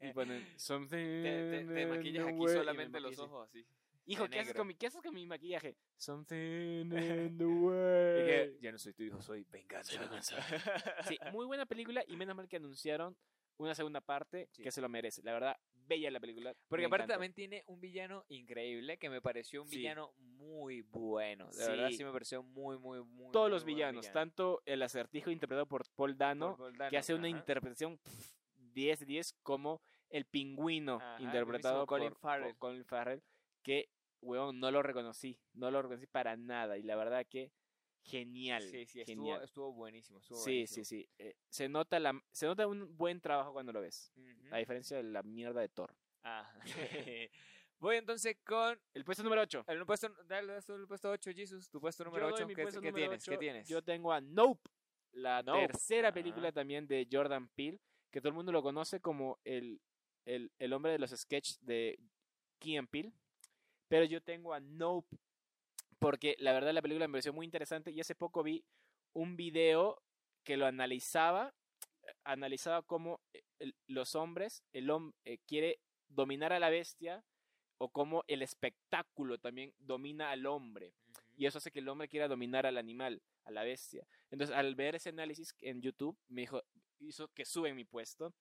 Y ponen something. te, te- te maquillas aquí way", y me solamente los ojos así. Hijo, ¿qué haces, con mi, ¿qué haces con mi maquillaje? Something in the way. que, ya no soy tu hijo, soy venganza. Sí, muy buena película y menos mal que anunciaron una segunda parte Sí. que se lo merece. La verdad, bella la película. Porque me aparte encantó. también tiene un villano increíble que me pareció un Sí. villano muy bueno. De verdad Sí. me pareció muy, muy, muy Todos muy los villanos, villano. tanto el acertijo interpretado por Paul Dano, Por Paul que hace una ajá. interpretación pff, 10 de 10, como el pingüino, Ajá, interpretado Colin por, por Farrell. Colin Farrell, que, weón, no lo reconocí, no lo reconocí para nada, y la verdad que genial, Sí, sí, estuvo, genial. estuvo buenísimo. Estuvo Sí, buenísimo. sí, sí. eh, se, nota la, se nota un buen trabajo cuando lo ves, Ujú. a diferencia de la mierda de Thor. Ajá. Voy entonces con El puesto número 8. el puesto, dale, el puesto 8, Jesus, tu puesto número 8. ¿Qué, qué tienes? ¿Qué tienes? Yo tengo a Nope, la Nope, tercera película también de Jordan Peele, que todo el mundo lo conoce como el, el, el hombre de los sketches de Key and Peele. Pero yo tengo a Nope, porque la verdad la película me pareció muy interesante y hace poco vi un video que lo analizaba. analizaba cómo eh, los hombres, el hombre quiere dominar a la bestia o cómo el espectáculo también domina al hombre. Y eso hace que el hombre quiera dominar al animal, a la bestia. Entonces, al ver ese análisis en YouTube, me dijo, hizo que sube mi puesto.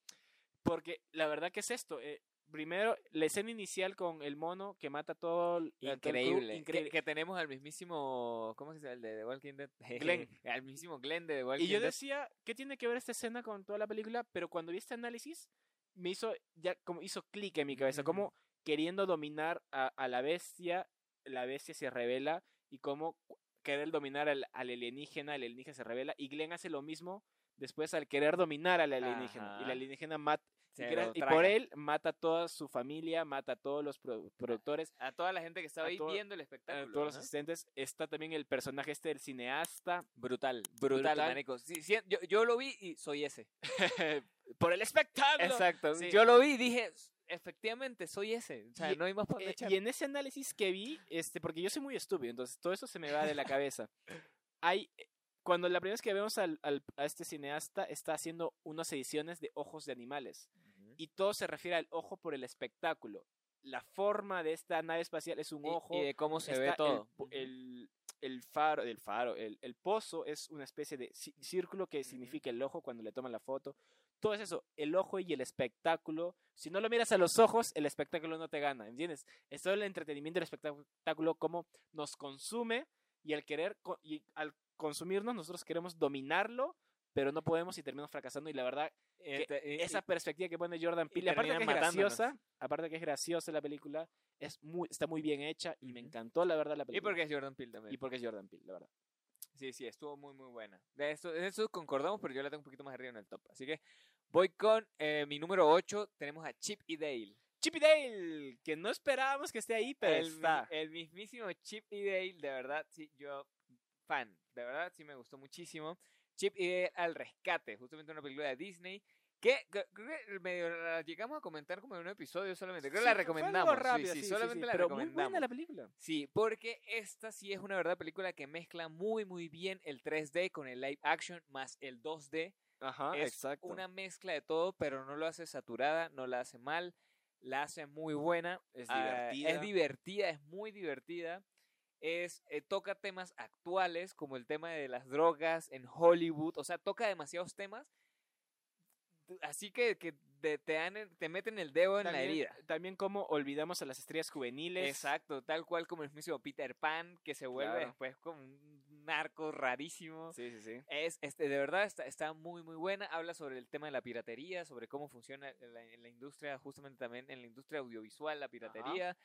Porque la verdad que es esto. eh, primero, la escena inicial con el mono que mata todo a crew, Increíble. Que- increíble. Que, tenemos al mismísimo. ¿Cómo se llama? El de The Walking Dead. Glenn. al mismísimo Glenn de The Walking Y yo Dead. decía, ¿qué tiene que ver esta escena con toda la película? Pero cuando vi este análisis, me hizo, ya como hizo clic en mi cabeza, Ujú. como queriendo dominar a, a la bestia, la bestia se revela y cómo cu- querer dominar al, al alienígena, el alienígena se revela y Glenn hace lo mismo después al querer dominar al alienígena. Y el Ajá. alienígena mata, y, Se y por él mata a toda su familia, mata a todos los produ- productores, A toda la gente que estaba a ahí todo- viendo el a espectáculo. todos los asistentes. Está también el personaje este del cineasta. Brutal, brutal, Brutal. Sí, sí, yo, yo lo vi y soy ese. por el espectáculo. Exacto. Sí. Yo lo vi y dije, efectivamente, soy ese. O sea, Y- no hay más para Eh, y en ese análisis que vi, este, porque yo soy muy estúpido, entonces todo eso se me va de la cabeza. Hay, eh, cuando la primera vez que vemos al, al- a este cineasta, está haciendo unas ediciones de ojos de animales. Y todo se refiere al ojo por el espectáculo. La forma de esta nave espacial es un Y- ojo. y de cómo se ve todo. El, el faro, el faro, el, pozo es una especie de círculo que significa el ojo cuando le toman la foto. Todo es eso, el ojo y el espectáculo. Si no lo miras a los ojos, el espectáculo no te gana, ¿entiendes? Es todo el entretenimiento del espectáculo, cómo nos consume y al querer, y al consumirnos, nosotros queremos dominarlo, pero no podemos y terminamos fracasando. Y la verdad, que Este, y- esa perspectiva que pone Jordan y Peele, aparte que es matándonos. graciosa, aparte que es graciosa la película, es muy, está muy bien hecha y me encantó la verdad la y película. porque es Jordan Peele también. Y porque es Jordan Peele, la verdad. Sí, sí, estuvo muy, muy buena. De esto, de eso concordamos, pero yo la tengo un poquito más arriba en el top. Así que voy con eh, mi número 8. Tenemos a Chip y Dale. Chip y Dale, que no esperábamos que esté ahí, pero el, está. el mismísimo Chip y Dale, de verdad, sí, yo, fan, de verdad, sí me gustó muchísimo. Chip y Dale al rescate, justamente una película de Disney. Que creo que medio la llegamos a comentar como en un episodio solamente. Creo que Sí, la recomendamos. sí, rápido, sí, sí, sí, solamente la pero muy recomendamos. buena la película. Sí, porque esta sí es una verdad película que mezcla muy muy bien el 3D con el live action más el 2D. Ajá, es exacto. una mezcla de todo, pero no lo hace saturada, no la hace mal, la hace muy buena. Es ah, divertida. es divertida, es muy divertida. Es, eh, toca temas actuales como el tema de las drogas en Hollywood, o sea, toca demasiados temas. Así que, que te, te, dan el- te meten el dedo en la herida. También como olvidamos a las estrellas juveniles. Exacto, tal cual como el mismo Peter Pan, que se vuelve Claro. después como un narco rarísimo. Sí, sí, sí. Es, este, de verdad está, está muy muy buena. Habla sobre el tema de la piratería, sobre cómo funciona la, en la industria, justamente también en la industria audiovisual, la piratería.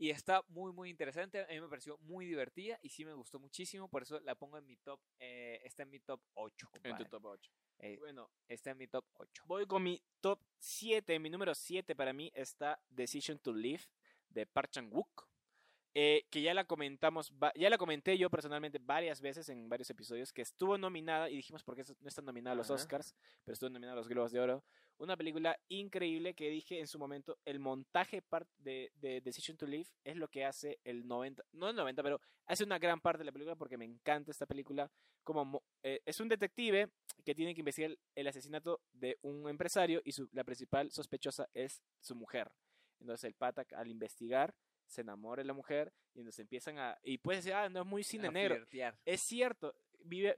Y está muy muy interesante. A mí me pareció muy divertida y sí me gustó muchísimo. Por eso la pongo en mi top. eh, está en mi top 8. En tu top 8. Eh, Bueno, está en mi top 8. voy con mi top 7. Mi número 7 para mí está Decision to Live de Park Chan-wook. eh, que ya la comentamos, ya la comenté yo personalmente varias veces en varios episodios, que estuvo nominada, y dijimos por qué no está nominada a los. Oscars, pero estuvo nominada a los Globos de Oro. Una película increíble que dije en su momento, el montaje part de, de Decision to Live es lo que hace el 90, no el 90, pero hace una gran parte de la película porque me encanta esta película. Como mo- eh, es un detective que tiene que investigar el, el asesinato de un empresario y su, la principal sospechosa es su mujer. Entonces el pata al investigar se enamora de la mujer y entonces empiezan a... Y puedes decir, ah, no es muy cine negro. Es cierto, vive,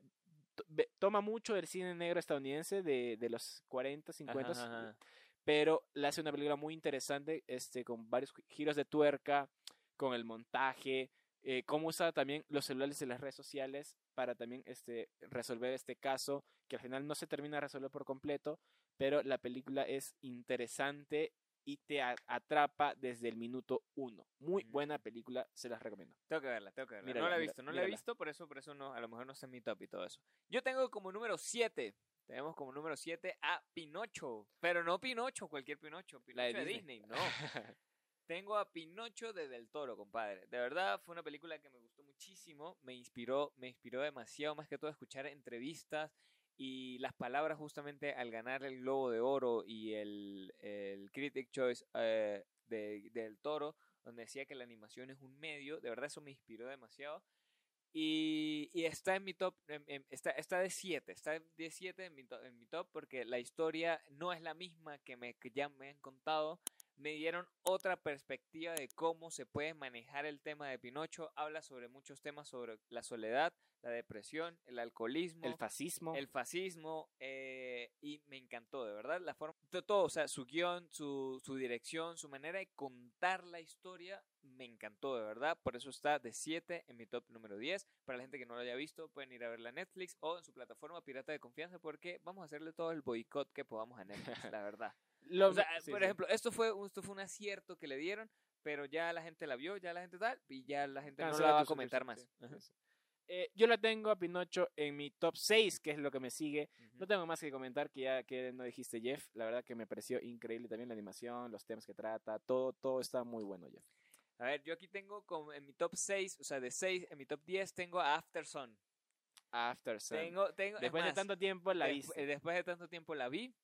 toma mucho del cine negro estadounidense de, de los 40, 50, Ajá, ajá, pero le hace una película muy interesante, este, con varios gi- giros de tuerca, con el montaje, eh, cómo usa también los celulares y las redes sociales para también este, resolver este caso, que al final no se termina de resolver por completo, pero la película es interesante y te atrapa desde el minuto uno. Muy buena Mm. película, se las recomiendo. Tengo que verla, tengo que verla. Mírala, no la he visto, no la he visto, por eso, por eso no, a lo mejor no está en mi top y todo eso. Yo tengo como número 7. Tenemos como número 7 a Pinocho. Pero no Pinocho, cualquier Pinocho. Pinocho La de de, Disney. Disney. no. Tengo a Pinocho de Del Toro, compadre. De verdad fue una película que me gustó muchísimo. Me inspiró, me inspiró demasiado, más que todo escuchar entrevistas y las palabras justamente al ganar el Globo de Oro y el, el Critic Choice eh, de, del Toro, donde decía que la animación es un medio. De verdad eso me inspiró demasiado. Y, y está en mi top, em- em- está, está de 7, está de 7 en mi, to- en mi top porque la historia no es la misma que, me, que ya me han contado. Me dieron otra perspectiva de cómo se puede manejar el tema de Pinocho. Habla sobre muchos temas sobre la soledad, la depresión, el alcoholismo, El fascismo. el fascismo eh, y me encantó, de verdad, la forma, to- todo, o sea, su guion, su, su dirección, su manera de contar la historia, me encantó, de verdad, por eso está de 7 en mi top número 10, para la gente que no lo haya visto, pueden ir a verla en Netflix o en su plataforma pirata de confianza, porque vamos a hacerle todo el boicot que podamos a Netflix, la verdad. Lo- O sea, sí, por sí. ejemplo, esto fue, un- esto fue un acierto que le dieron, pero ya la gente la vio, ya la gente tal, y ya la gente no la va a comentar más. sí. Eh, yo la tengo a Pinocho en mi top 6, que es lo que me sigue. No Ujú. tengo más que comentar que ya que no dijiste Jeff. La verdad que me pareció increíble también la animación, los temas que trata, todo, todo está muy bueno, Jeff. A ver, yo aquí tengo como en mi top 6, o sea, de 6, en mi top 10 tengo a After Sun. After Sun. Tengo, tengo, es Después de tanto tiempo la eh, Después de tanto tiempo la vi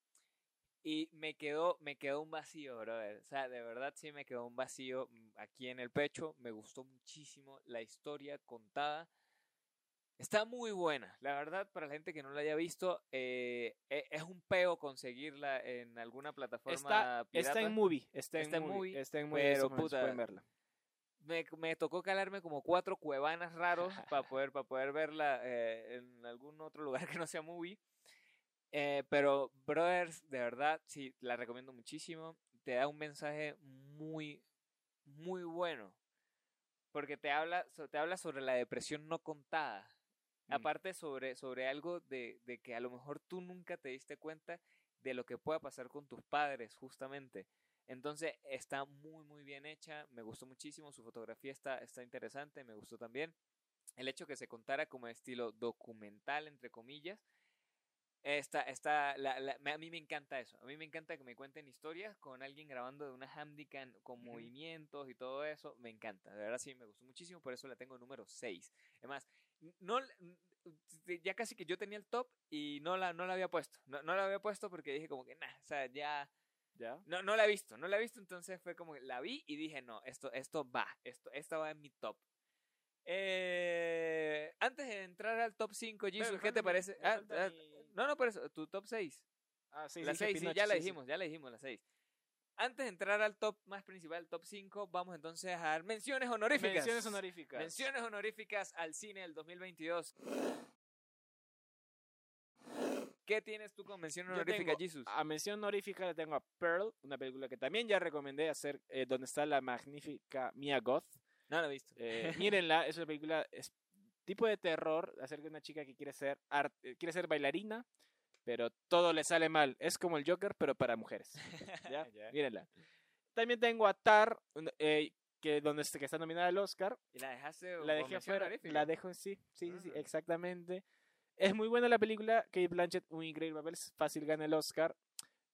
y me quedó, me quedó un vacío, brother. O sea, de verdad sí me quedó un vacío mm, aquí en el pecho. Me gustó muchísimo la historia contada. Está muy buena, la verdad, para la gente que no la haya visto, eh, e- es un peo conseguirla en alguna plataforma Está, pirata. está en movie, está, Está en movie, movie, está en movie, pero, puta, pueden verla. me, me tocó calarme como cuatro cuevanas raros para poder, para poder verla eh, en algún otro lugar que no sea movie. Eh, pero, brothers, de verdad, sí, la recomiendo muchísimo. Te da un mensaje muy, muy bueno. Porque te habla, te habla sobre la depresión no contada. Mm. Aparte sobre, sobre algo de, de que a lo mejor tú nunca te diste cuenta de lo que pueda pasar con tus padres, justamente. Entonces está muy, muy bien hecha. Me gustó muchísimo. Su fotografía está, está interesante. Me gustó también. El hecho que se contara como estilo documental, entre comillas. Está, está, la- la- a mí me encanta eso. A mí me encanta que me cuenten historias con alguien grabando de una handicam con movimientos y todo eso. Me encanta. De verdad sí, me gustó muchísimo. Por eso la tengo número 6. Además, no, ya casi que yo tenía el top y no la, no la había puesto. No, no la había puesto porque dije como que, nah, o sea, ya... ¿Ya? No, no la he visto, no la he visto, entonces fue como que la vi y dije, no, esto, esto va, esto, esta va en mi top. Eh, antes de entrar al top 5, Jesus, Pero ¿qué te parece? Ah, ah, mi- no, no, por eso, tu top 6. Ah, sí, la dije 6, sí, Pinocho, ya la sí, sí. dijimos, ya la dijimos, la 6. Antes de entrar al top más principal, top 5, vamos entonces a dar menciones honoríficas. Menciones honoríficas. Menciones honoríficas al cine del 2022. ¿Qué tienes tú con mención honorífica, tengo Jesus? A mención honorífica le tengo a Pearl, una película que también ya recomendé hacer, eh, donde está la magnífica Mia Goth. No la he visto. Eh, mírenla, es una película es tipo de terror acerca de una chica que quiere ser art- eh, quiere ser bailarina, pero todo le sale mal. Es como el Joker, pero para mujeres. ¿ya? Mírenla. También tengo a Tar, eh, que donde está- que está nominada al Oscar. ¿Y la dejaste La dejé afuera, la dejo en sí, sí, sí, sí, Ah. exactamente. Es muy buena la película, Kate Blanchett, un increíble papel, es fácil gana el Oscar.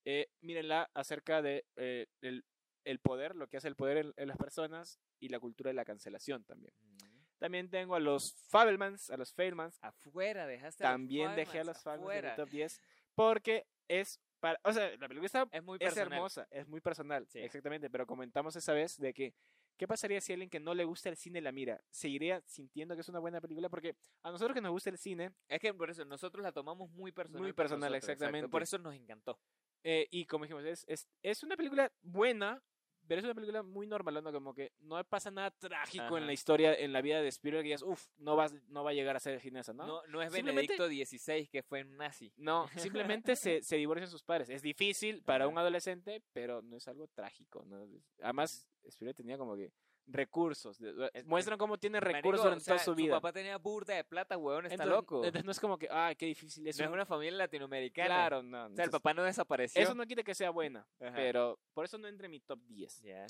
Eh, mírenla acerca de eh, el, el poder, lo que hace el poder en, en las personas y la cultura de la cancelación también. Mm. También tengo a los Fabelmans, a los Failmans, Afuera, dejaste a los también dejé a los Fabelmans en mi top 10 porque es para, o sea, la película está Es muy es hermosa, es muy personal, Sí. exactamente, pero comentamos esa vez de que ¿qué pasaría si alguien que no le gusta el cine la mira? ¿Seguiría sintiendo que es una buena película? Porque a nosotros que nos gusta el cine, Es que por eso nosotros la tomamos muy personal. Muy personal, nosotros, exacto. exactamente. Por eso nos encantó. eh, y como dijimos, es, es, es una película buena, pero es una película muy normal, ¿no? Como que no pasa nada trágico en la historia, en la vida de Spielberg, que digas, uff, no, vas, no va a llegar a ser ginesa, ¿no? No, no, es Benedicto XVI que fue un nazi. No, simplemente se, se divorcian sus padres. Es difícil para Ajá. un adolescente, pero no es algo trágico. ¿no? Además, Spielberg tenía como que recursos. muestran cómo tiene Marico, recursos durante o sea, toda su vida. papá tenía burda de plata, huevón, está entonces, loco. entonces no es como que, ay, qué difícil es. no es una familia latinoamericana. Claro, no. O sea, el papá no desapareció. eso no quita que sea buena, Ajá. pero por eso no entra en mi top 10. Ya.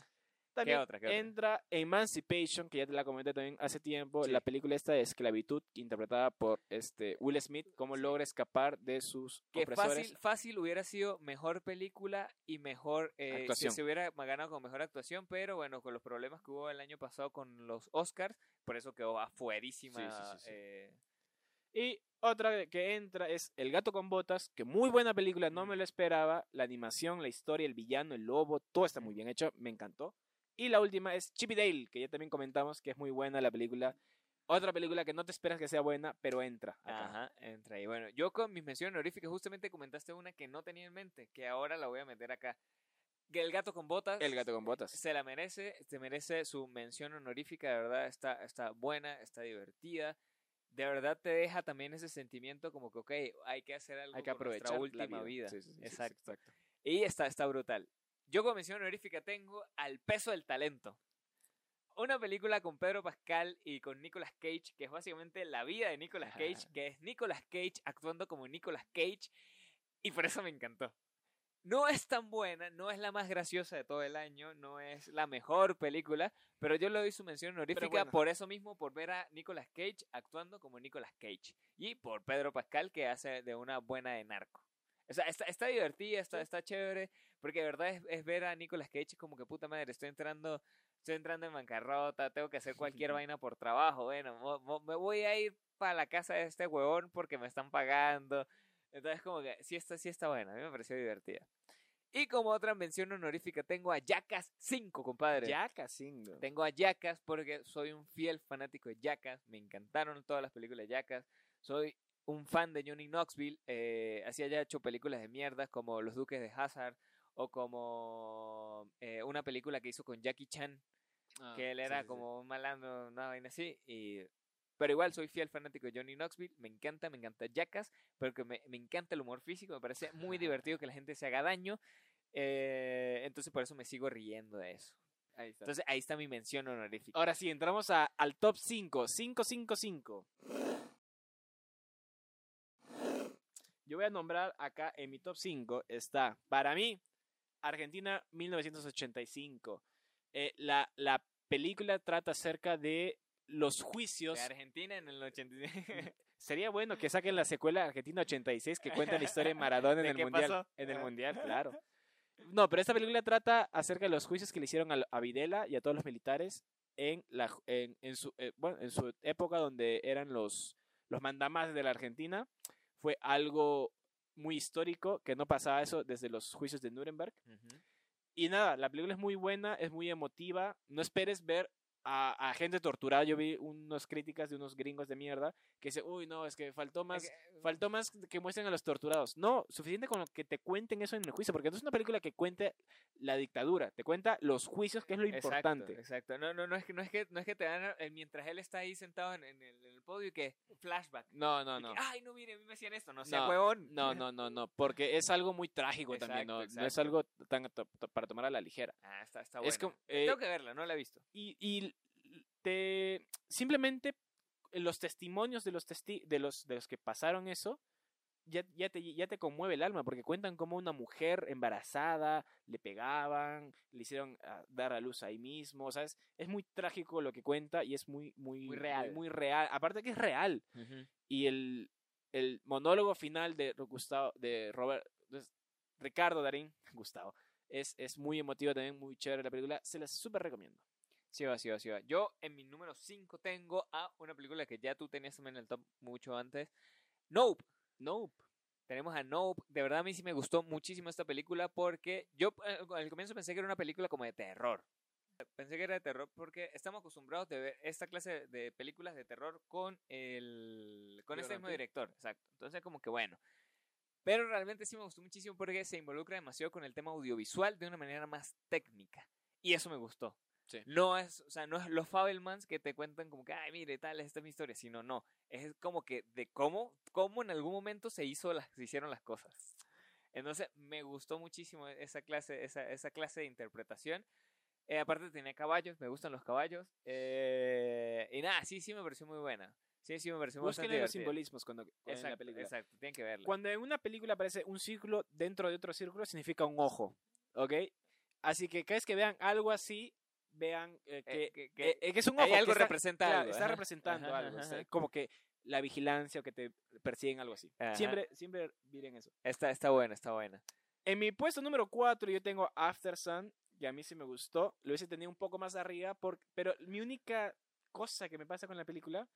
También otra, qué otra? entra Emancipation, que ya te la comenté también hace tiempo, Sí. la película esta de esclavitud, interpretada por este Will Smith, cómo Sí. logra escapar de sus Que opresores. fácil, fácil hubiera sido mejor película y mejor eh, si se hubiera ganado con mejor actuación, pero bueno, con los problemas que hubo el año pasado con los Oscars, por eso quedó afuerísima. Sí. eh, Y otra que entra es El gato con botas, que muy buena película, no me lo esperaba. La animación, la historia, el villano, el lobo, todo está muy bien hecho, me encantó. Y la última es Chip y Dale, que ya también comentamos que es muy buena la película. Otra película que no te esperas que sea buena, pero entra. acá. Ajá, entra ahí. Bueno, yo con mis menciones honoríficas justamente comentaste una que no tenía en mente, que ahora la voy a meter acá. Que El gato con botas. El gato con botas. Se la merece, se merece su mención honorífica, de verdad, está, está buena, está divertida. De verdad te deja también ese sentimiento como que, ok, hay que hacer algo Hay que con nuestra aprovechar la última vida. Sí, sí, sí, sí, Exacto. exacto. Y está, está brutal. Yo como mención honorífica tengo Al peso del talento. Una película con Pedro Pascal y con Nicolas Cage, que es básicamente la vida de Nicolas Cage, que es Nicolas Cage actuando como Nicolas Cage, y por eso me encantó. No es tan buena, no es la más graciosa de todo el año, no es la mejor película, pero yo le doy su mención honorífica bueno. por eso mismo, por ver a Nicolas Cage actuando como Nicolas Cage, y por Pedro Pascal que hace de una buena de narco. O sea, está, está divertida, está, está chévere, porque de verdad es, es ver a Nicolas Cage como que puta madre, estoy entrando, estoy entrando en bancarrota, tengo que hacer cualquier vaina por trabajo, bueno, mo- mo- me voy a ir para la casa de este huevón porque me están pagando. Entonces como que sí está, sí está buena, a mí me pareció divertida. Y como otra mención honorífica tengo a Jackass 5, compadre. Ya casi. Tengo a Jackass porque soy un fiel fanático de Jackass. Me encantaron todas las películas de Jackass. Soy un fan de Johnny Knoxville. Eh, así haya hecho películas de mierda como Los Duques de Hazard o como eh, una película que hizo con Jackie Chan, Ah, que él era como un malandro, una vaina así. Y... Pero igual soy fiel fanático de Johnny Knoxville. Me encanta, me encanta Jackass. Pero que me, me encanta el humor físico. Me parece muy divertido que la gente se haga daño. Eh, entonces por eso me sigo riendo de eso. Ahí está. Entonces ahí está mi mención honorífica. Ahora sí, entramos a- al top 5. 5, 5, 5. Yo voy a nombrar acá en mi top 5 está, para mí, Argentina 1985. Eh, la, la película trata acerca de los juicios. De Argentina en el 86. Sería bueno que saquen la secuela Argentina 86 que cuenta la historia de Maradona en ¿De el qué mundial. pasó? En el mundial, claro. No, pero esta película trata acerca de los juicios que le hicieron a, a Videla y a todos los militares en la en su eh, bueno, en su época donde eran los los mandamás de la Argentina. Fue algo muy histórico que no pasaba eso desde los juicios de Nuremberg. Y nada, la película es muy buena, es muy emotiva. No esperes ver a, a gente torturada. Yo vi unas críticas de unos gringos de mierda que dicen, uy, no, es que faltó más, faltó más que muestren a los torturados. No, suficiente con lo que te cuenten eso en el juicio, porque no es una película que cuente la dictadura, te cuenta los juicios, que es lo importante. Exacto, exacto. No, no, no es que no es que no es que te dan eh, mientras él está ahí sentado en, en el, en el podio y que flashback. No, no, que, no. Ay, no, mire, a mí me hacían esto, no sea No, huevón. No, no, no, no, porque es algo muy trágico también, no, no es algo tan to- to- para tomar a la ligera. Ah, está, está Es bueno. como, eh, Tengo que verla, no la he visto. y, y te simplemente los testimonios de los testi de los de los que pasaron eso ya, ya te ya te conmueve el alma porque cuentan cómo una mujer embarazada le pegaban le hicieron ah, dar a luz ahí mismo sabes es muy trágico lo que cuenta y es muy muy Muy real. muy, real aparte que es real. Y el, el monólogo final de Gustavo de Robert de Ricardo Darín Gustavo es, es muy emotivo también muy chévere la película se las súper recomiendo Sí va, sí va, sí va. Yo en mi número 5 tengo a una película que ya tú tenías también en el top mucho antes. Nope. Nope. Tenemos a Nope. De verdad a mí sí me gustó muchísimo esta película porque yo eh, al comienzo pensé que era una película como de terror. Pensé que era de terror porque estamos acostumbrados de ver esta clase de películas de terror con el con este mismo director, exacto. Entonces como que bueno. Pero realmente sí me gustó muchísimo porque se involucra demasiado con el tema audiovisual de una manera más técnica. Y eso me gustó. Sí. No es, o sea, no es los Fabelmans que te cuentan como que, ay, mire, tal, esta es mi historia, sino no. Es como que de cómo, cómo en algún momento se hizo las, se hicieron las cosas. Entonces, me gustó muchísimo esa clase, esa, esa clase de interpretación. Eh, aparte tenía caballos, me gustan los caballos. Eh, y nada, sí, sí me pareció muy buena. Sí, sí me pareció Busquen los divertida. simbolismos cuando en la Exacto, película. exacto, tienen que verla. Cuando en una película aparece un círculo dentro de otro círculo, significa un ojo. ¿Ok? Así que cada vez que vean algo así, vean eh, que, Eh, que- que eh, eh, que es un ojo. que algo está- representa claro, algo, Está representando ajá, algo. ajá, está- ajá. como que la vigilancia o que te persiguen, algo así. Ajá. Siempre, siempre miren eso. Está, está buena, está buena. En mi puesto número 4 yo tengo After Sun, que a mí sí me gustó. Lo hubiese tenido un poco más arriba, por, pero mi única cosa que me pasa con la película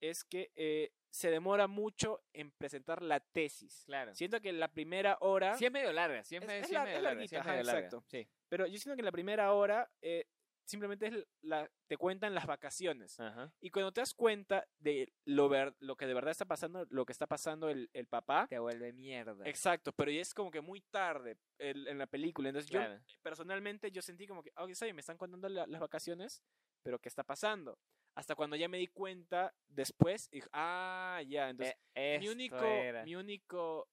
es que eh, se demora mucho en presentar la tesis. Claro. Siento que la primera hora... Sí es medio larga, sí es, Es- medio- es sí es medio larga, larguita, sí es medio larga. exacto. Sí. Pero yo siento que en la primera hora eh, simplemente es la, te cuentan las vacaciones. Ajá. Y cuando te das cuenta de lo, ver, lo que de verdad está pasando, lo que está pasando el, el papá, Te vuelve mierda. exacto, pero ya es como que muy tarde el- en la película. Entonces yo Claro. personalmente yo sentí como que, ok, bien, me están contando la- las vacaciones, pero ¿qué está pasando? Hasta cuando ya me di cuenta después, dije, ah, ya, entonces Eh, mi único, era. mi único,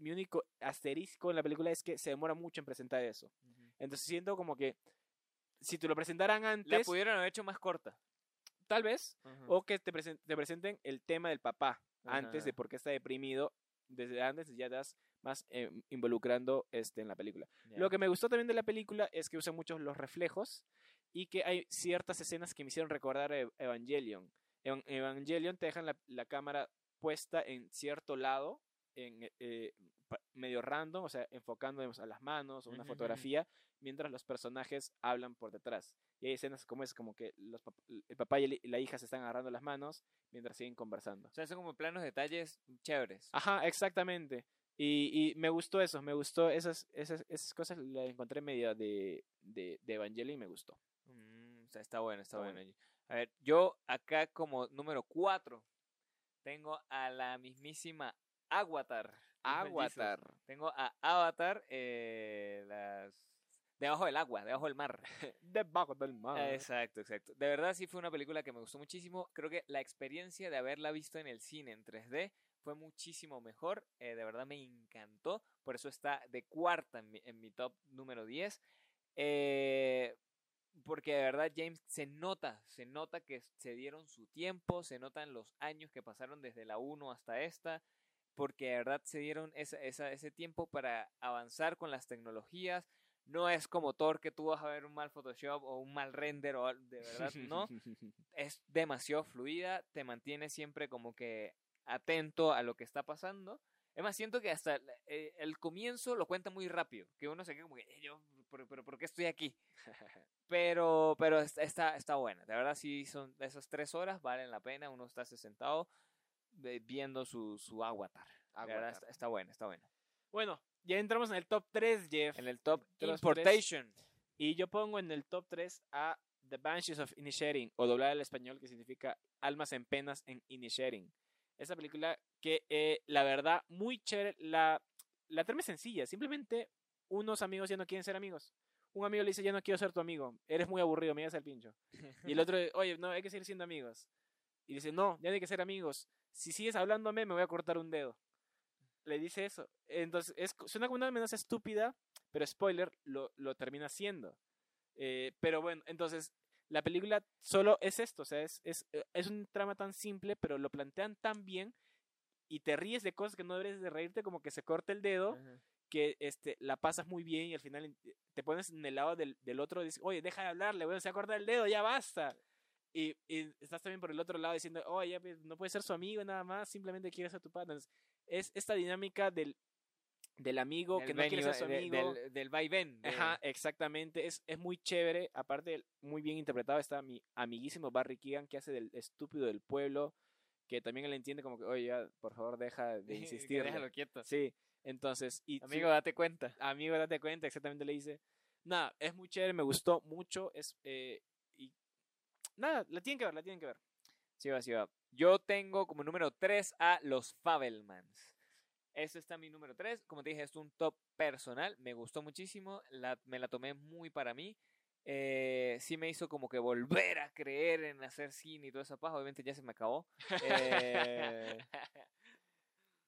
mi único asterisco en la película es que se demora mucho en presentar eso. Ujú. Entonces siento como que si te lo presentaran La antes, pudieron haber hecho más corta. tal vez, o que te, presen- te presenten el tema del papá antes de por qué está deprimido. Desde antes ya estás más eh, involucrando este, en la película. Lo que me gustó también de la película es que usa muchos los reflejos y que hay ciertas escenas que me hicieron recordar a Ev- Evangelion. En Evangelion te dejan la, la cámara puesta en cierto lado, en, eh, medio random, o sea, enfocando digamos, a las manos o una fotografía, mientras los personajes hablan por detrás. Y hay escenas como es como que los pap- el papá y la hija se están agarrando las manos mientras siguen conversando. O sea, son como planos detalles chéveres. Ajá, exactamente. Y, y me gustó eso, me gustó esas, esas, esas cosas, las encontré medio de, de, de Evangelion y me gustó. Mm, o sea, está bueno, está, Está bueno. A ver, yo acá como número 4 tengo a la mismísima Avatar. Tengo a Avatar, eh, las... debajo del agua, debajo del mar. Debajo del mar. Exacto, exacto. De verdad sí fue una película que me gustó muchísimo. Creo que la experiencia de haberla visto en el cine en 3D fue muchísimo mejor. Eh, de verdad me encantó. Por eso está de cuarta en mi, en mi top número 10. Eh, porque de verdad, James, se nota, se nota que se dieron su tiempo, se notan los años que pasaron desde la 1 hasta esta, porque de verdad se dieron esa, esa- ese tiempo para avanzar con las tecnologías. No es como Thor que tú vas a ver un mal Photoshop o un mal render o de verdad, no. Es demasiado fluida, te mantiene siempre como que atento a lo que está pasando. Es más, siento que hasta el, eh, el comienzo lo cuenta muy rápido, que uno se queda como que, "Eh, yo, pero, pero, ¿por qué estoy aquí? Pero, pero es- está, está buena. De verdad, sí, son esas tres horas valen la pena. Uno está sentado viendo su, su avatar. Avatar. está, está buena, está buena. Bueno, ya entramos en el top 3, Jeff. En el top. Importation. Y yo pongo en el top 3 a The Banshees of Inisherin, o doblada al español, que significa Almas en Penas en Inisherin. Esa película que, eh, la verdad, muy chévere. La, la trama es sencilla. Simplemente unos amigos ya no quieren ser amigos. Un amigo le dice, ya no quiero ser tu amigo. Eres muy aburrido, me llevas al pincho. Y el otro, oye, no, hay que seguir siendo amigos. Y dice, no, ya no hay que ser amigos. Si sigues hablándome, me voy a cortar un dedo. Le dice eso. Entonces, es, suena como una amenaza estúpida, pero spoiler, lo, lo termina haciendo. Eh, pero bueno, entonces, la película solo es esto. O sea, es, es, eh, es un trama tan simple, pero lo plantean tan bien y te ríes de cosas que no deberías de reírte, como que se corta el dedo Ajá. que este, la pasas muy bien y al final en- te pones en el lado del, del otro y dices, oye, deja de hablarle, bueno, se ha cortado el dedo, ya basta. Y, y estás también por el otro lado diciendo, oye, ya, pues, no puedes ser su amigo nada más, simplemente quieres ser tu padre. Entonces, es esta dinámica del, del amigo Del que no quiere ser su de- amigo. del, del va y ven. de- Ajá, exactamente. Es, es muy chévere. Aparte, muy bien interpretado está mi amiguísimo Barry Keegan, que hace del estúpido del pueblo, que también él entiende como que, oye, ya, por favor, deja de insistir. Déjalo quieto. Sí, entonces, y Amigo, date cuenta. amigo, date cuenta, exactamente le dice. Nada, es muy chévere, me gustó mucho. Es, eh, nada, la tienen que ver, la tienen que ver. Sí va, sí va. Yo tengo como número 3 a los Fabelmans. Este está mi número 3. Como te dije, es un top personal. Me gustó muchísimo. La, me la tomé muy para mí. Eh, sí me hizo como que volver a creer en hacer cine y toda esa paja. Obviamente ya se me acabó. Eh,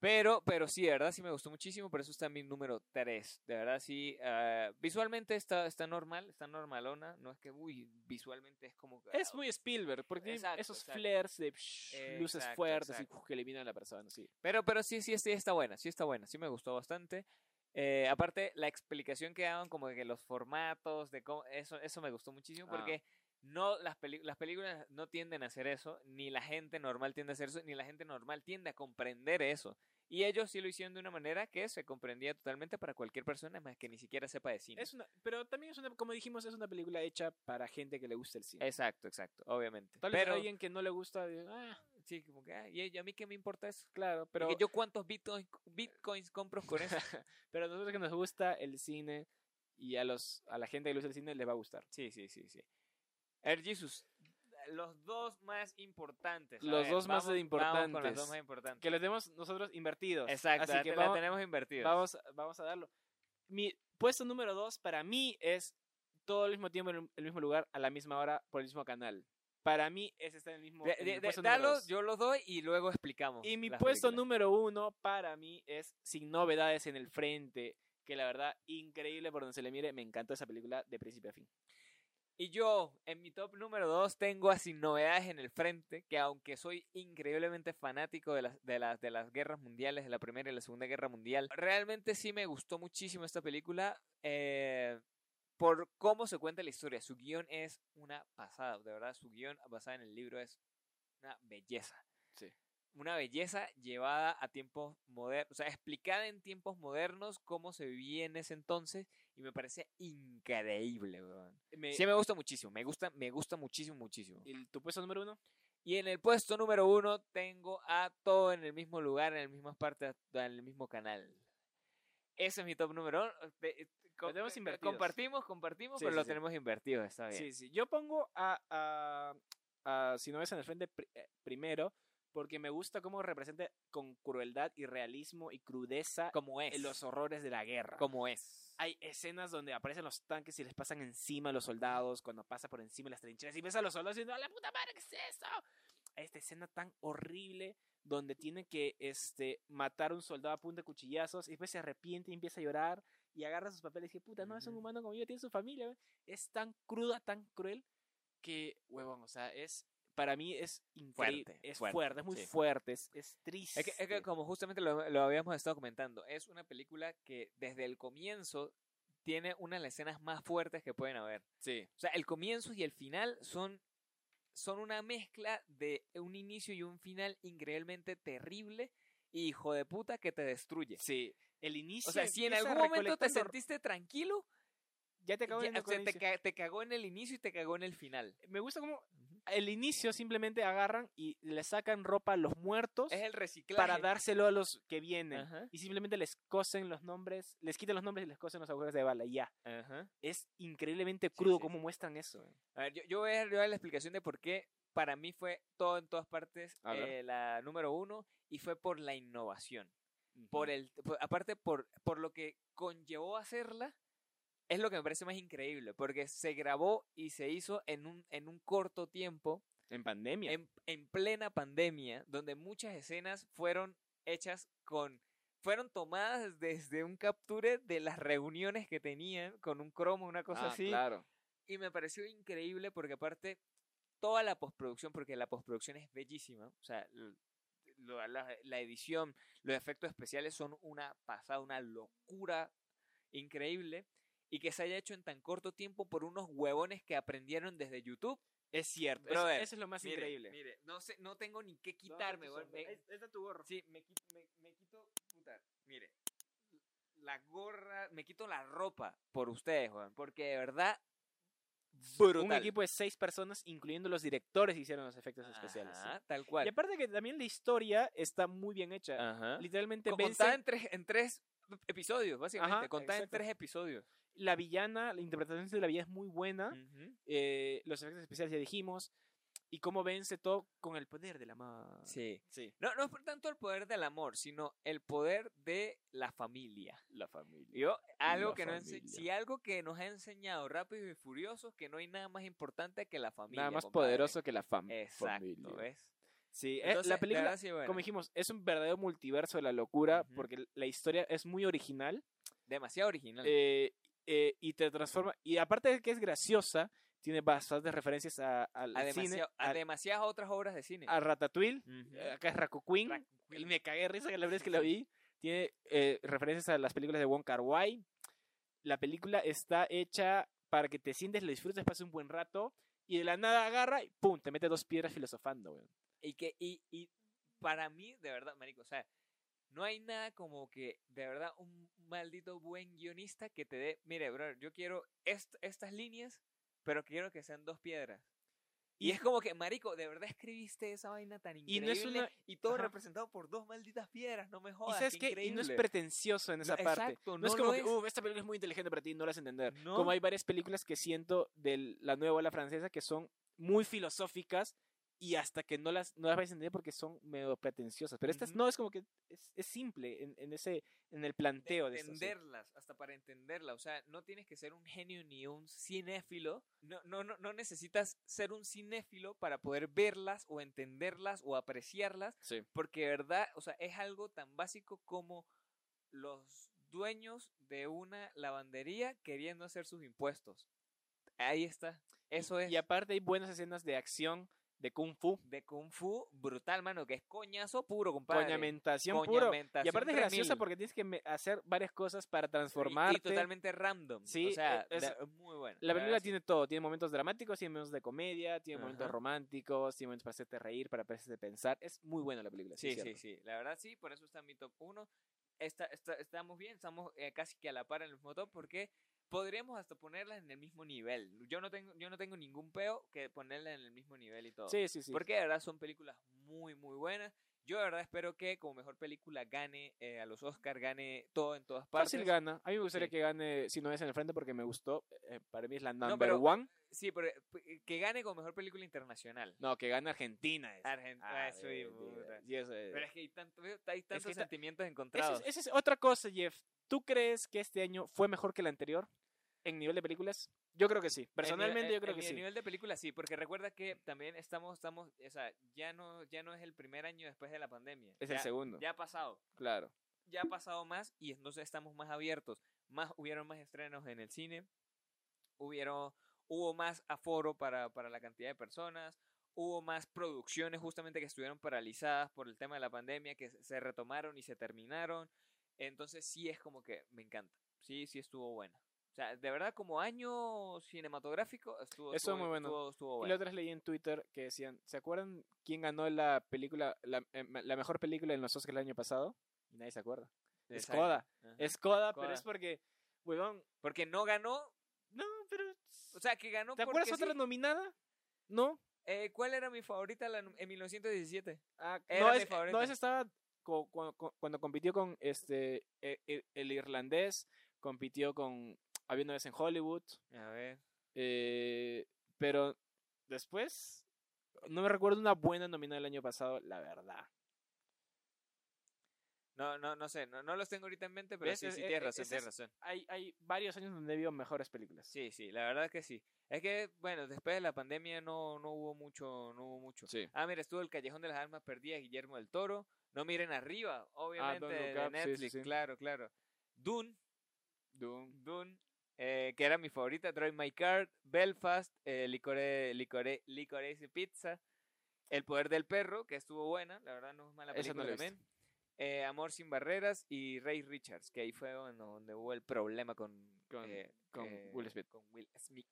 pero, pero sí, de verdad sí me gustó muchísimo. Por eso está mi número 3. De verdad sí. ah, visualmente está, está normal, está normalona. No es que, uy, visualmente es como. Es muy Spielberg, porque Exacto, esos exacto. flares de psh, luces Exacto, fuertes exacto. y uf, que eliminan a la persona, sí. Pero, pero sí, sí, sí está buena, sí está buena, sí me gustó bastante. Eh, aparte, la explicación que daban, como de que los formatos, de cómo, eso, eso me gustó muchísimo Ah. No las, las películas no tienden a hacer eso, ni la gente normal tiende a hacer eso, ni la gente normal tiende a comprender eso. Y ellos sí lo hicieron de una manera que se comprendía totalmente para cualquier persona, más que ni siquiera sepa de cine. Es una, pero también es una, como dijimos, es una película hecha para gente que le gusta el cine. Exacto, exacto, obviamente. Tal vez pero, alguien que no le gusta, ah, sí, como que, ah, ¿y a mí qué me importa eso? claro, Pero pero, yo cuántos bitcoins, bitcoins compro con eso. pero a nosotros que nos gusta el cine y a los a la gente que le gusta el cine les va a gustar. Sí, sí, sí, sí. A ver, Jesus, los dos más importantes. Los ver, dos más con importantes. los dos más importantes. Que lo tenemos nosotros invertidos. Exacto, Así que la vamos, tenemos invertido. vamos, vamos a darlo. Mi puesto número dos para mí es todo al mismo tiempo en el mismo lugar, a la misma hora, por el mismo canal. Para mí es estar en el mismo. De- dalo, yo los doy y luego explicamos. Y mi puesto películas. número uno para mí es Sin Novedades en el Frente. Que la verdad, increíble por donde se le mire. Me encantó esa película de principio a fin. Y yo, en mi top número 2, tengo a Sin Novedades en el Frente, que aunque soy increíblemente fanático de las, de, las, de las guerras mundiales, de la Primera y la Segunda Guerra Mundial, realmente sí me gustó muchísimo esta película eh, por cómo se cuenta la historia. Su guion es una pasada, de verdad, su guion basado en el libro es una belleza. Sí. Una belleza llevada a tiempos modernos, o sea, explicada en tiempos modernos cómo se vivía en ese entonces y me parece increíble, weón. Me- Sí, me gusta muchísimo. Me gusta, me gusta muchísimo, muchísimo. ¿Y ¿Tu puesto número uno? Y en el puesto número uno tengo a todo en el mismo lugar, en el mismo parte, en el mismo canal. Ese es mi top número uno. Te- eh, co- tenemos eh, invertidos. Compartimos, compartimos, Sí, pero sí, lo sí. tenemos invertido, está bien. Sí, sí. Yo pongo a, a, a Si no ves en el frente pri- eh, primero porque me gusta cómo representa con crueldad y realismo y crudeza Como es. en los horrores de la guerra. Como es. Hay escenas donde aparecen los tanques y les pasan encima a los soldados, cuando pasa por encima de las trincheras y ves a los soldados diciendo, ¡a la puta madre, qué es eso! Esta escena tan horrible donde tiene que este, matar a un soldado a punta de cuchillazos y después se arrepiente y empieza a llorar y agarra sus papeles y dice, puta, no, es un humano como yo, tiene su familia. güey". Es tan cruda, tan cruel que, huevón, o sea, es... Para mí es increíble, Fuerte, es fuerte, fuerte, es muy sí. fuerte, es, es triste. Es que, es que como justamente lo, lo habíamos estado comentando, es una película que desde el comienzo tiene una de las escenas más fuertes que pueden haber. Sí, O sea, el comienzo y el final son, son una mezcla de un inicio y un final increíblemente terrible y hijo de puta que te destruye. sí. El inicio O sea, si en algún momento te sentiste tranquilo, Ya te acabo ya- de o sea, te, te cagó en el inicio y te cagó en el final. Me gusta como el inicio simplemente agarran y le sacan ropa a los muertos Es el reciclaje. para dárselo a los que vienen. Ajá, Y simplemente les cosen los nombres, les quitan los nombres y les cosen los agujeros de bala. y Ya. ajá. Es increíblemente crudo sí, sí. muestran eso. A ver, yo, yo voy a dar yo voy a dar la explicación de por qué para mí fue todo en todas partes eh, la número uno y fue por la innovación. Por el, por- aparte por, por lo que conllevó hacerla, es lo que me parece más increíble, porque se grabó y se hizo en un, en un corto tiempo, En pandemia. en, en plena pandemia, donde muchas escenas fueron hechas con, fueron tomadas desde un capture de las reuniones que tenían con un cromo, una cosa Ah, así, Claro. y me pareció increíble porque aparte toda la postproducción, porque la postproducción es bellísima, o sea, lo- la, la edición, los efectos especiales son una pasada, una locura increíble y que se haya hecho en tan corto tiempo por unos huevones que aprendieron desde YouTube. Es cierto. Eso, Brother, eso es lo más Mire, increíble. Mire, no sé, no tengo ni qué No, quitarme, sombrero. me- ahí está tu gorro. Sí, me quito, me, me quito, puta, mire, la gorra, me quito la ropa por ustedes, weón, porque de verdad, brutal. Un equipo de seis personas, incluyendo los directores, hicieron los efectos especiales. sí. Ajá, tal cual. Y aparte que también la historia está muy bien hecha. Ajá. Literalmente Contada en tres, en tres episodios, básicamente, Ajá, contada en tres episodios. La villana, la interpretación de la villana es muy buena. Ujú. eh, los efectos especiales ya dijimos. Y cómo vence todo con el poder de la mano. Sí. Sí. No, no es por tanto el poder del amor, sino el poder de la familia. La familia. Yo, algo La que no si algo que nos ha enseñado Rápidos y Furiosos, que no hay nada más importante que la familia. Nada más compadre. poderoso que la fam Exacto, familia. ¿ves? Sí, eh, Entonces, la película, verdad sí, bueno, como dijimos, es un verdadero multiverso de la locura porque la historia es muy original demasiado original. eh, eh, y te transforma. Y aparte de que es graciosa, tiene bastantes referencias a- al a, cine, a a, demasiadas otras obras de cine. a Ratatouille. Ujú. eh, Acá es Raku Queen. Raku Me cagué de risa que la vez que la vi. Tiene eh, referencias a las películas de Wong Kar Wai. La película está hecha para que te sientes, lo disfrutes, pases un buen rato. Y de la nada agarra y ¡pum! Te mete dos piedras filosofando, weón. Y que, y, y para mí, de verdad, marico, o sea, no hay nada como que, de verdad, un maldito buen guionista que te dé, mire, bro, yo quiero est- estas líneas, pero quiero que sean dos piedras. Y es como que, marico, de verdad escribiste esa vaina tan Y increíble no es una- y todo Ajá. representado por dos malditas piedras, no me Y jodas, sabes qué qué? Y no es pretencioso en esa No, parte. exacto, no, es no como lo que, es. "Uh, esta película es muy inteligente para ti, no la vas a entender. Como hay varias películas que siento de la nueva ola francesa que son muy filosóficas y hasta que no las, no las vais a entender porque son medio pretenciosas. Pero estas no, es como que es, es simple en, en ese, en el planteo de, sí. entenderlas, hasta para entenderla. O sea, no tienes que ser un genio ni un cinéfilo. No, no, no, no necesitas ser un cinéfilo para poder verlas o entenderlas o apreciarlas. Sí. Porque, de verdad, o sea, es algo tan básico como los dueños de una lavandería queriendo hacer sus impuestos. Ahí está. Eso es. Y aparte hay buenas escenas de acción, de kung fu, de Kung Fu brutal, mano, que es coñazo puro, compadre. coñamentación puro. Y Coñamentación aparte es graciosa 3000. porque tienes que hacer varias cosas para Y- transformarte. Y totalmente random. Sí, o sea, es- de- muy bueno. La película sí. tiene todo, tiene momentos dramáticos, tiene momentos de comedia, tiene momentos Ajá. románticos, tiene momentos para hacerte reír, para hacerte pensar. Es muy buena la película. Sí, es sí, cierto. sí. La verdad sí, por eso está en mi top 1. Está, está- estamos bien, estamos eh, casi que a la par en el mismo top porque podríamos hasta ponerlas en el mismo nivel. Yo no tengo, yo no tengo ningún peo que ponerlas en el mismo nivel y todo. Sí, sí, sí. Porque de verdad son películas muy, muy buenas. Yo de verdad espero que como mejor película gane eh, a los Oscar, gane todo en todas partes. Fácil gana. A mí me gustaría Sí. que gane Si no es en el frente porque me gustó. Eh, para mí es la number pero- one. Sí, pero eh, que gane como mejor película internacional. No, que gane Argentina. es. Argentina, Ah, eso eh, y eh, puta. y eso, eh. Pero es que hay, tanto, hay tantos que ta- sentimientos encontrados. es, esa es otra cosa, Jeff. ¿Tú crees que este año fue mejor que el anterior en nivel de películas? Yo creo que sí. Personalmente, El yo creo que sí. nivel de película sí, porque recuerda que también estamos, estamos, o sea, ya no, ya no es el primer año después de la pandemia. Es ya, el segundo. Ya ha pasado, Claro. ya ha pasado más y entonces estamos más abiertos. Más, hubieron más estrenos en el cine, hubieron, hubo más aforo para, para la cantidad de personas, hubo más producciones justamente que estuvieron paralizadas por el tema de la pandemia, que se retomaron y se terminaron. Entonces sí es como que me encanta. Sí, sí estuvo buena. Sea, de verdad como año cinematográfico estuvo, Estuvo muy bueno. estuvo- estuvo Y la otra leí en Twitter que decían, ¿se acuerdan quién ganó la película, la, eh, la mejor película en los Oscars el año pasado? Y nadie se acuerda. Es. Coda. Es Coda, pero es porque, huevón, Porque no ganó, no, pero... o sea, que ganó ¿Te acuerdas otra sí. nominada? ¿No? Eh, ¿Cuál era mi favorita la- en 1917? Ah, Era no, mi es- favorita. no, esa estaba cuando compitió con este e- e- el, irlandés, compitió con Había una vez en Hollywood, A ver. eh, pero después no me recuerdo una buena nominada el año pasado, la verdad. No, no, no sé, no, no los tengo ahorita en mente, pero ¿Ves? sí, sí, tienes razón, tienes. Hay, hay varios años donde he visto mejores películas. Sí, sí, la verdad que sí. Es que, bueno, después de la pandemia no, no hubo mucho, no hubo mucho. Sí. Ah, mira, estuvo El Callejón de las Almas Perdidas, Guillermo del Toro. No miren arriba, obviamente, Don't Look de Up, sí, sí, Netflix, claro, claro. Dune, Doom. Dune, eh, que era mi favorita, Drive My Car, Belfast, eh, Licore, Licore, Licorice Pizza, El Poder del Perro, que estuvo buena, la verdad no es mala no película también. Eh, Amor sin barreras y Ray Richards, que ahí fue donde, donde hubo el problema con, Con- eh, con eh, Will Smith. con Will Smith.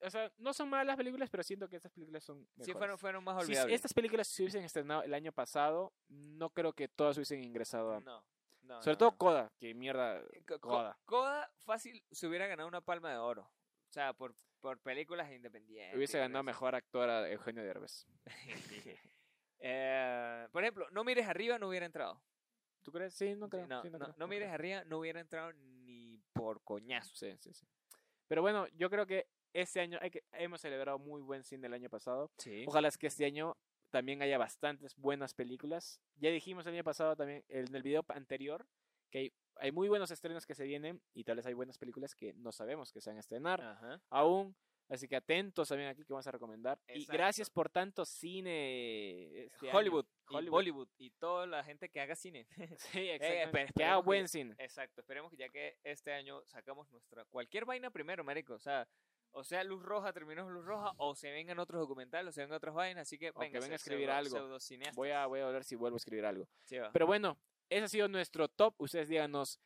O sea, no son malas películas, pero siento que estas películas son Sí, mejores. fueron, fueron más Si estas películas se hubiesen estrenado el año pasado, no creo que todas hubiesen ingresado a... No, no, Sobre no, todo. Coda, que mierda. Co- Coda. Coda fácil se hubiera ganado una palma de oro. O sea, por, por películas independientes. Hubiese ganado mejor actor a Eugenio Derbez. Eh, por ejemplo, No mires arriba no hubiera entrado. ¿Tú crees? Sí, no creo. no, sí, no, creo, no mires arriba no hubiera entrado ni por coñazo. Sí, sí, sí. Pero bueno, yo creo que este año hay que, hemos celebrado muy buen cine el año pasado. Sí. Ojalá es que este año también haya bastantes buenas películas. Ya dijimos el año pasado también, en el video anterior, que hay, hay muy buenos estrenos que se vienen y tal vez hay buenas películas que no sabemos que se van a estrenar Ajá. aún. Así que atentos también aquí que vamos a recomendar. Y Exacto. gracias por tanto cine. este año. Hollywood, y Hollywood. Bollywood y toda la gente que haga cine. Sí, Eh, exactamente. pero que haga buen cine. Exacto, esperemos que ya que este año sacamos nuestra cualquier vaina primero, marico, o sea, o sea, Luz Roja, terminamos Luz Roja, o se vengan otros documentales, o se vengan otras vainas, así que venga, venga a escribir algo. Voy a, voy a ver si vuelvo a escribir algo. Pero Pero bueno, ese ha sido nuestro top. Ustedes díganos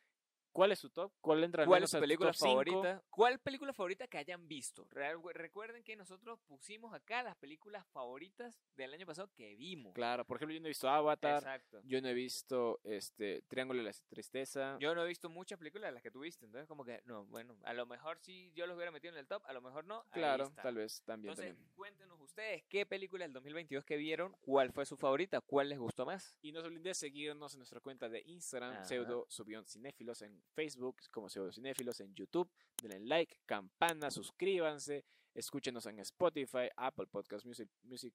¿Cuál es su top? ¿Cuál entra al ¿Cuál es su película cinco? favorita? ¿Cuál película favorita que hayan visto? Recuerden que nosotros pusimos acá las películas favoritas del año pasado que vimos. Claro, por ejemplo, yo no he visto Avatar, Exacto. yo no he visto este Triángulo de la Tristeza. Yo no he visto muchas películas de las que tú viste, entonces como que, no, bueno, a lo mejor sí yo los hubiera metido en el top, a lo mejor no. ahí claro, está. tal vez también, Entonces, también. cuéntenos ustedes qué película del 2022 que vieron, cuál fue su favorita, cuál les gustó más. Y no se olviden de seguirnos en nuestra cuenta de Instagram, Ajá. pseudo subión cinéfilos, en Facebook como pseudo cinéfilos, en YouTube, denle like, campana, suscríbanse, escúchenos en Spotify, Apple Podcast Music, Music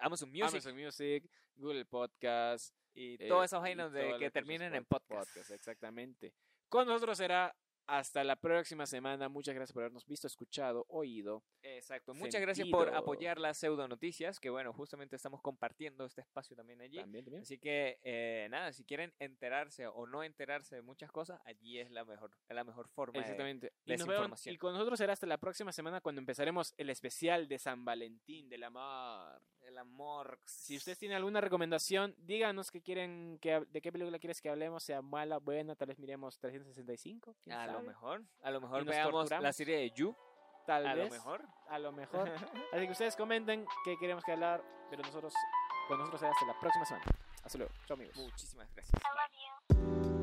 Amazon Music Amazon Music, Google Podcast, y eh, todas esas vainas de que terminen en pod- podcast. Exactamente. Con nosotros será hasta la próxima semana. Muchas gracias por habernos visto, escuchado, oído. Exacto. Muchas gracias por apoyar las pseudo noticias, que bueno, justamente estamos compartiendo este espacio también allí. También, también. Así que eh, nada, si quieren enterarse o no enterarse de muchas cosas, allí es la mejor, la mejor forma. de- Exactamente. Y, vemos- desinformación. y con nosotros será hasta la próxima semana cuando empezaremos el especial de San Valentín del amor. Amor. Si ustedes tienen alguna recomendación, díganos que quieren que, de qué película quieres que hablemos, sea mala, buena, tal vez miremos 365. ¿quién A lo mejor, a lo mejor veamos la serie de You, Tal a vez. lo mejor. A lo mejor. Así que ustedes comenten qué queremos que hablar, pero nosotros con nosotros será hasta la próxima semana. Hasta luego. Chao amigos. Muchísimas gracias. I love you.